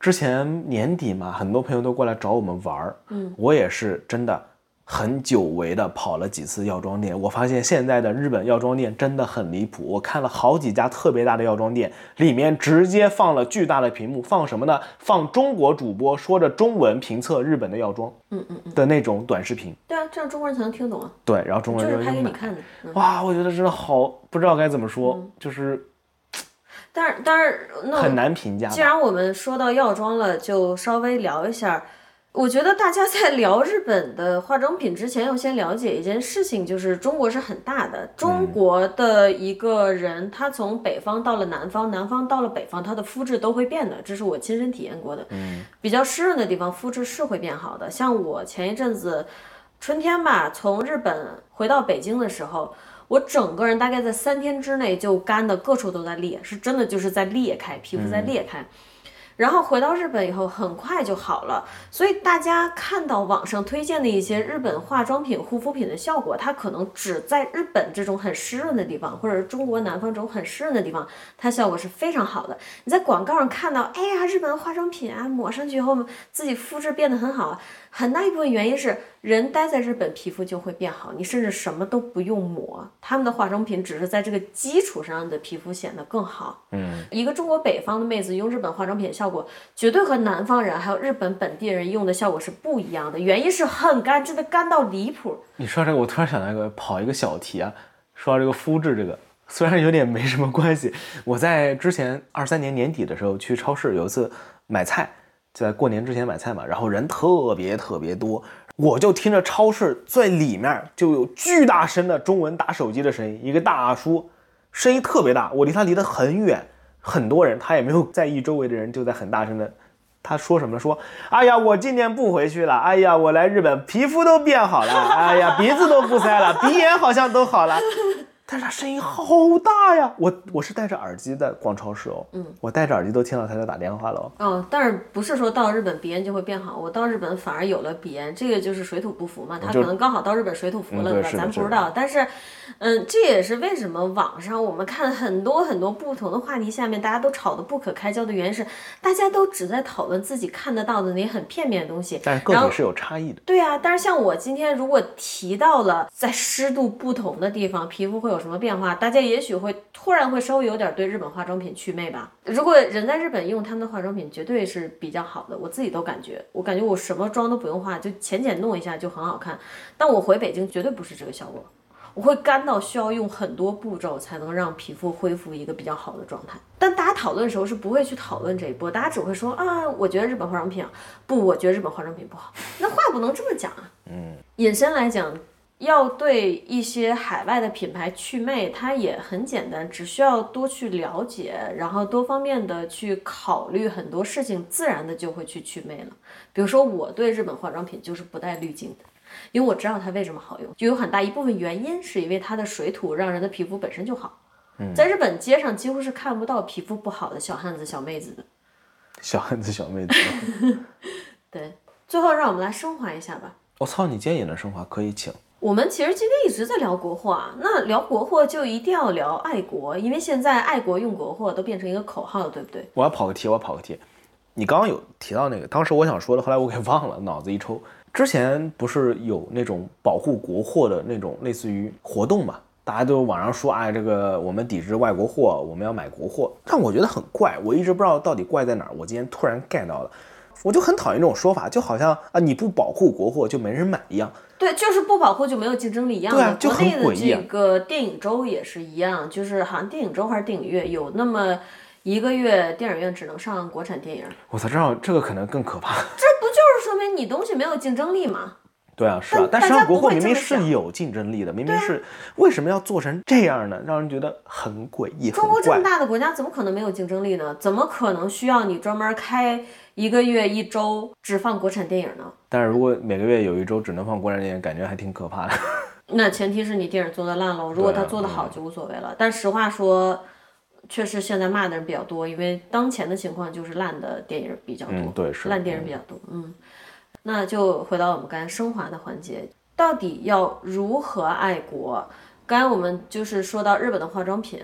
之前年底嘛，很多朋友都过来找我们玩儿，嗯，我也是真的很久违的跑了几次药妆店。我发现现在的日本药妆店真的很离谱。我看了好几家特别大的药妆店，里面直接放了巨大的屏幕，放什么呢？放中国主播说着中文评测日本的药妆，嗯嗯的那种短视频。对啊，这样中国人才能听懂啊，对，然后中国人就买拍给你看的。嗯哇，我觉得真的好不知道该怎么说，就是但是但是那很难评价。既然我们说到药妆了，就稍微聊一下。我觉得大家在聊日本的化妆品之前，要先了解一件事情，就是中国是很大的。中国的一个人，他从北方到了南方，南方到了北方，他的肤质都会变的，这是我亲身体验过的。嗯，比较湿润的地方，肤质是会变好的。像我前一阵子春天吧，从日本回到北京的时候，我整个人大概在三天之内就干的各处都在裂，是真的就是在裂开，皮肤在裂开。然后回到日本以后，很快就好了。所以大家看到网上推荐的一些日本化妆品、护肤品的效果，它可能只在日本这种很湿润的地方，或者是中国南方这种很湿润的地方，它效果是非常好的。你在广告上看到，哎呀，日本化妆品啊，抹上去以后自己肤质变得很好，很大一部分原因是人待在日本皮肤就会变好，你甚至什么都不用抹，他们的化妆品只是在这个基础上，你的皮肤显得更好。嗯，一个中国北方的妹子用日本化妆品效果，绝对和南方人还有日本本地人用的效果是不一样的，原因是很干，真的干到离谱。你说这个，我突然想到一个跑一个小题啊，说到这个肤质这个，虽然有点没什么关系，我在之前二三年年底的时候去超市有一次买菜，就在过年之前买菜嘛，然后人特别特别多，我就听着超市最里面就有巨大声的中文打手机的声音，一个大叔，声音特别大，我离他离得很远，很多人他也没有在意周围的人，就在很大声的。他说什么？说，哎呀，我今年不回去了。哎呀，我来日本，皮肤都变好了。哎呀，鼻子都不塞了，鼻炎好像都好了。但是他声音好大呀！我我是戴着耳机在逛超市哦，嗯，我戴着耳机都听到他在打电话了哦。嗯，但是不是说到日本鼻炎就会变好？我到日本反而有了鼻炎，这个就是水土不服嘛。他可能刚好到日本水土服了，嗯对是的是的咱不知道。但是，嗯，这也是为什么网上我们看很多很多不同的话题下面大家都吵得不可开交的原因是，大家都只在讨论自己看得到的那些很片面的东西。但是个体是有差异的。对啊，但是像我今天如果提到了在湿度不同的地方皮肤会有有什么变化，大家也许会突然会稍微有点对日本化妆品祛魅吧。如果人在日本用他们的化妆品，绝对是比较好的，我自己都感觉，我感觉我什么妆都不用化，就浅浅弄一下就很好看。但我回北京绝对不是这个效果。我会干到需要用很多步骤才能让皮肤恢复一个比较好的状态。但大家讨论的时候是不会去讨论这一波，大家只会说啊，我觉得日本化妆品不，我觉得日本化妆品不好。那话不能这么讲啊。嗯，引申来讲，要对一些海外的品牌祛魅，它也很简单，只需要多去了解，然后多方面的去考虑很多事情，自然的就会去祛魅了。比如说，我对日本化妆品就是不带滤镜的。因为我知道它为什么好用，就有很大一部分原因是因为它的水土让人的皮肤本身就好。在日本街上几乎是看不到皮肤不好的小汉子、小妹子的。小汉子、小妹子。对，最后让我们来升华一下吧。我操，你今天也能升华？可以，请。我们其实今天一直在聊国货啊，那聊国货就一定要聊爱国，因为现在爱国用国货都变成一个口号了，对不对？我要跑个题，我要跑个题。你刚刚有提到那个，当时我想说的，后来我给忘了，脑子一抽。之前不是有那种保护国货的那种类似于活动嘛？大家都网上说，哎，这个我们抵制外国货，我们要买国货。但我觉得很怪，我一直不知道到底怪在哪儿。我今天突然 get 到了，我就很讨厌这种说法，就好像啊，你不保护国货就没人买一样。对，就是不保护就没有竞争力一样。对啊，就很诡异。这个电影周也是一样，就是好像电影周还是电影月有那么。一个月电影院只能上国产电影，我才知道这个可能更可怕。这不就是说明你东西没有竞争力吗？对啊，是啊，但实际上国货明明是有竞争力的，明明是为什么要做成这样呢？让人觉得很诡异。中国这么大的国家，怎么可能没有竞争力呢？怎么可能需要你专门开一个月一周只放国产电影呢？但是如果每个月有一周只能放国产电影，感觉还挺可怕的。那前提是你电影做的烂喽，如果他做的好就无所谓了。但实话说。确实，现在骂的人比较多，因为当前的情况就是烂的电影比较多，对，是烂电影比较多。嗯，那就回到我们刚才升华的环节，到底要如何爱国？刚才我们就是说到日本的化妆品。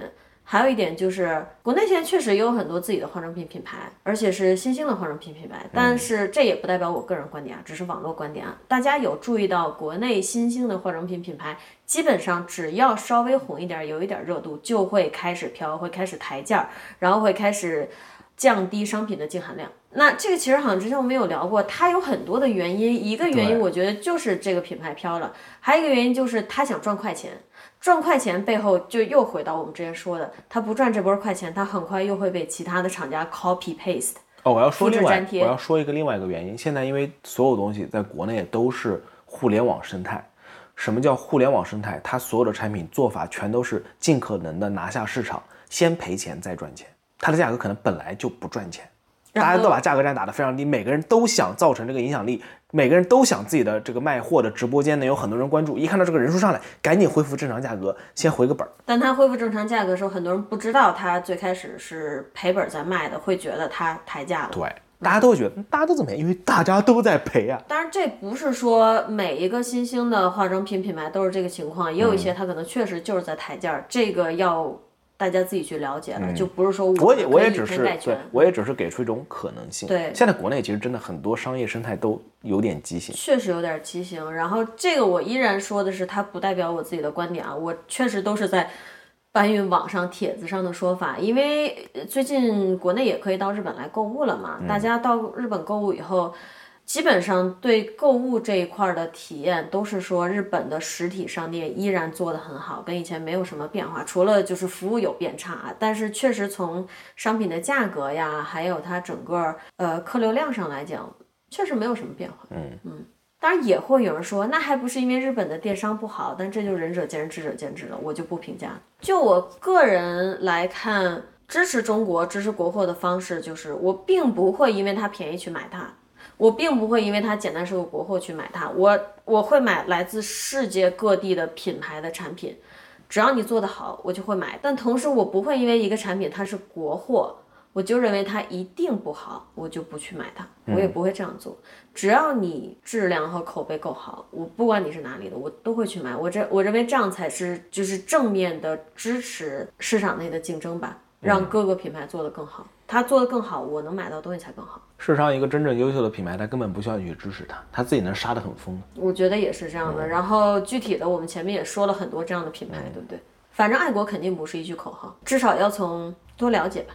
还有一点就是，国内现在确实也有很多自己的化妆品品牌，而且是新兴的化妆品品牌。但是这也不代表我个人观点啊，只是网络观点啊。大家有注意到，国内新兴的化妆品品牌，基本上只要稍微红一点，有一点热度，就会开始飘，会开始抬价，然后会开始降低商品的净含量。那这个其实好像之前我们有聊过，它有很多的原因。一个原因我觉得就是这个品牌飘了，还有一个原因就是他想赚快钱。赚快钱背后就又回到我们之前说的，他不赚这波快钱，他很快又会被其他的厂家 copy paste。哦，我要说另外，我要说一个另外一个原因。现在因为所有东西在国内都是互联网生态，什么叫互联网生态？它所有的产品做法全都是尽可能的拿下市场，先赔钱再赚钱。它的价格可能本来就不赚钱。大家都把价格战打得非常低，每个人都想造成这个影响力，每个人都想自己的这个卖货的直播间能有很多人关注。一看到这个人数上来，赶紧恢复正常价格，先回个本儿。但他恢复正常价格的时候，很多人不知道他最开始是赔本在卖的，会觉得他抬价了。对，大家都会觉得，大家都怎么样，因为大家都在赔啊。当然，这不是说每一个新兴的化妆品品牌都是这个情况，也有一些他可能确实就是在抬价，这个要。大家自己去了解了，就不是说我也我也只是对，我也只是给出一种可能性。对，现在国内其实真的很多商业生态都有点畸形，确实有点畸形。然后这个我依然说的是，它不代表我自己的观点啊，我确实都是在搬运网上帖子上的说法。因为最近国内也可以到日本来购物了嘛，大家到日本购物以后。基本上对购物这一块的体验都是说，日本的实体商店依然做得很好，跟以前没有什么变化，除了就是服务有变差，但是确实从商品的价格呀，还有它整个呃客流量上来讲，确实没有什么变化。嗯嗯，当然也会有人说，那还不是因为日本的电商不好，但这就仁者见仁，智者见智了，我就不评价。就我个人来看，支持中国、支持国货的方式就是，我并不会因为它便宜去买它。我并不会因为它简单是个国货去买它，我我会买来自世界各地的品牌的产品，只要你做得好，我就会买。但同时，我不会因为一个产品它是国货，我就认为它一定不好，我就不去买它。我也不会这样做。只要你质量和口碑够好，我不管你是哪里的，我都会去买。我这我认为这样才是就是正面的支持市场内的竞争吧，让各个品牌做得更好。他做的更好，我能买到东西才更好。事实上一个真正优秀的品牌，他根本不需要你去支持他，他自己能杀得很疯。我觉得也是这样的。然后具体的，我们前面也说了很多这样的品牌，对不对？反正爱国肯定不是一句口号，至少要从多了解吧。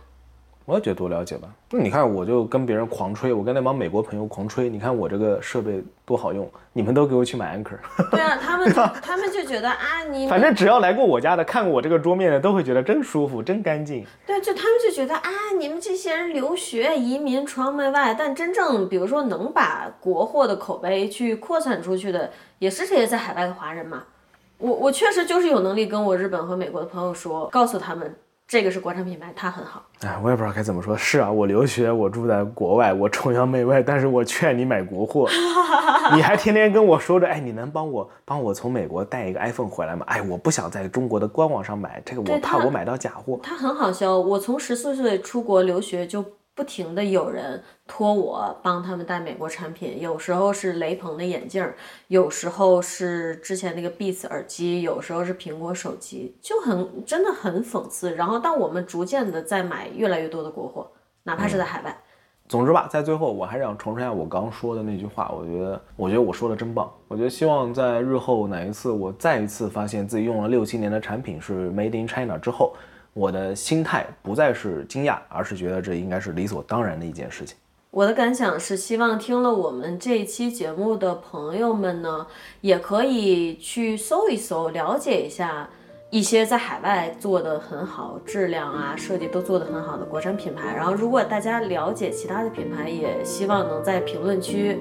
我也觉得多了解吧。那你看，我就跟别人狂吹，我跟那帮美国朋友狂吹，你看我这个设备多好用，你们都给我去买 Anchor。对啊，他们他们就觉得啊，你 反正只要来过我家的，看过我这个桌面的，都会觉得真舒服，真干净。对，就他们就觉得啊，你们这些人留学、移民、闯门外，但真正比如说能把国货的口碑去扩散出去的，也是这些在海外的华人嘛。我我确实就是有能力跟我日本和美国的朋友说，告诉他们这个是国产品牌，它很好。哎，我也不知道该怎么说。是啊，我留学，我住在国外，我崇洋媚外，但是我劝你买国货。你还天天跟我说着，哎，你能帮我帮我从美国带一个 iPhone 回来吗？哎，我不想在中国的官网上买，这个我怕我买到假货。它很好销，我从十四岁出国留学就不停的有人托我帮他们带美国产品，有时候是雷朋的眼镜儿，有时候是之前那个 Beats 耳机，有时候是苹果手机，就很真的很讽刺。然后当我们逐渐的在买越来越多的国货，哪怕是在海外，总之吧，在最后我还是想重申一下我刚说的那句话，我觉得，我觉得我说的真棒。我觉得希望在日后哪一次我再一次发现自己用了六七年的产品是 Made in China 之后，我的心态不再是惊讶，而是觉得这应该是理所当然的一件事情。我的感想是，希望听了我们这一期节目的朋友们呢，也可以去搜一搜，了解一下一些在海外做的很好、质量啊、设计都做得很好的国产品牌。然后，如果大家了解其他的品牌，也希望能在评论区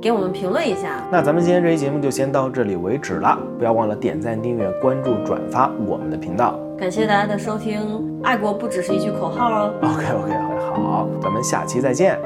给我们评论一下。那咱们今天这期节目就先到这里为止了，不要忘了点赞、订阅、关注、转发我们的频道。感谢大家的收听，爱国不只是一句口号哦。OK OK OK，好，咱们下期再见。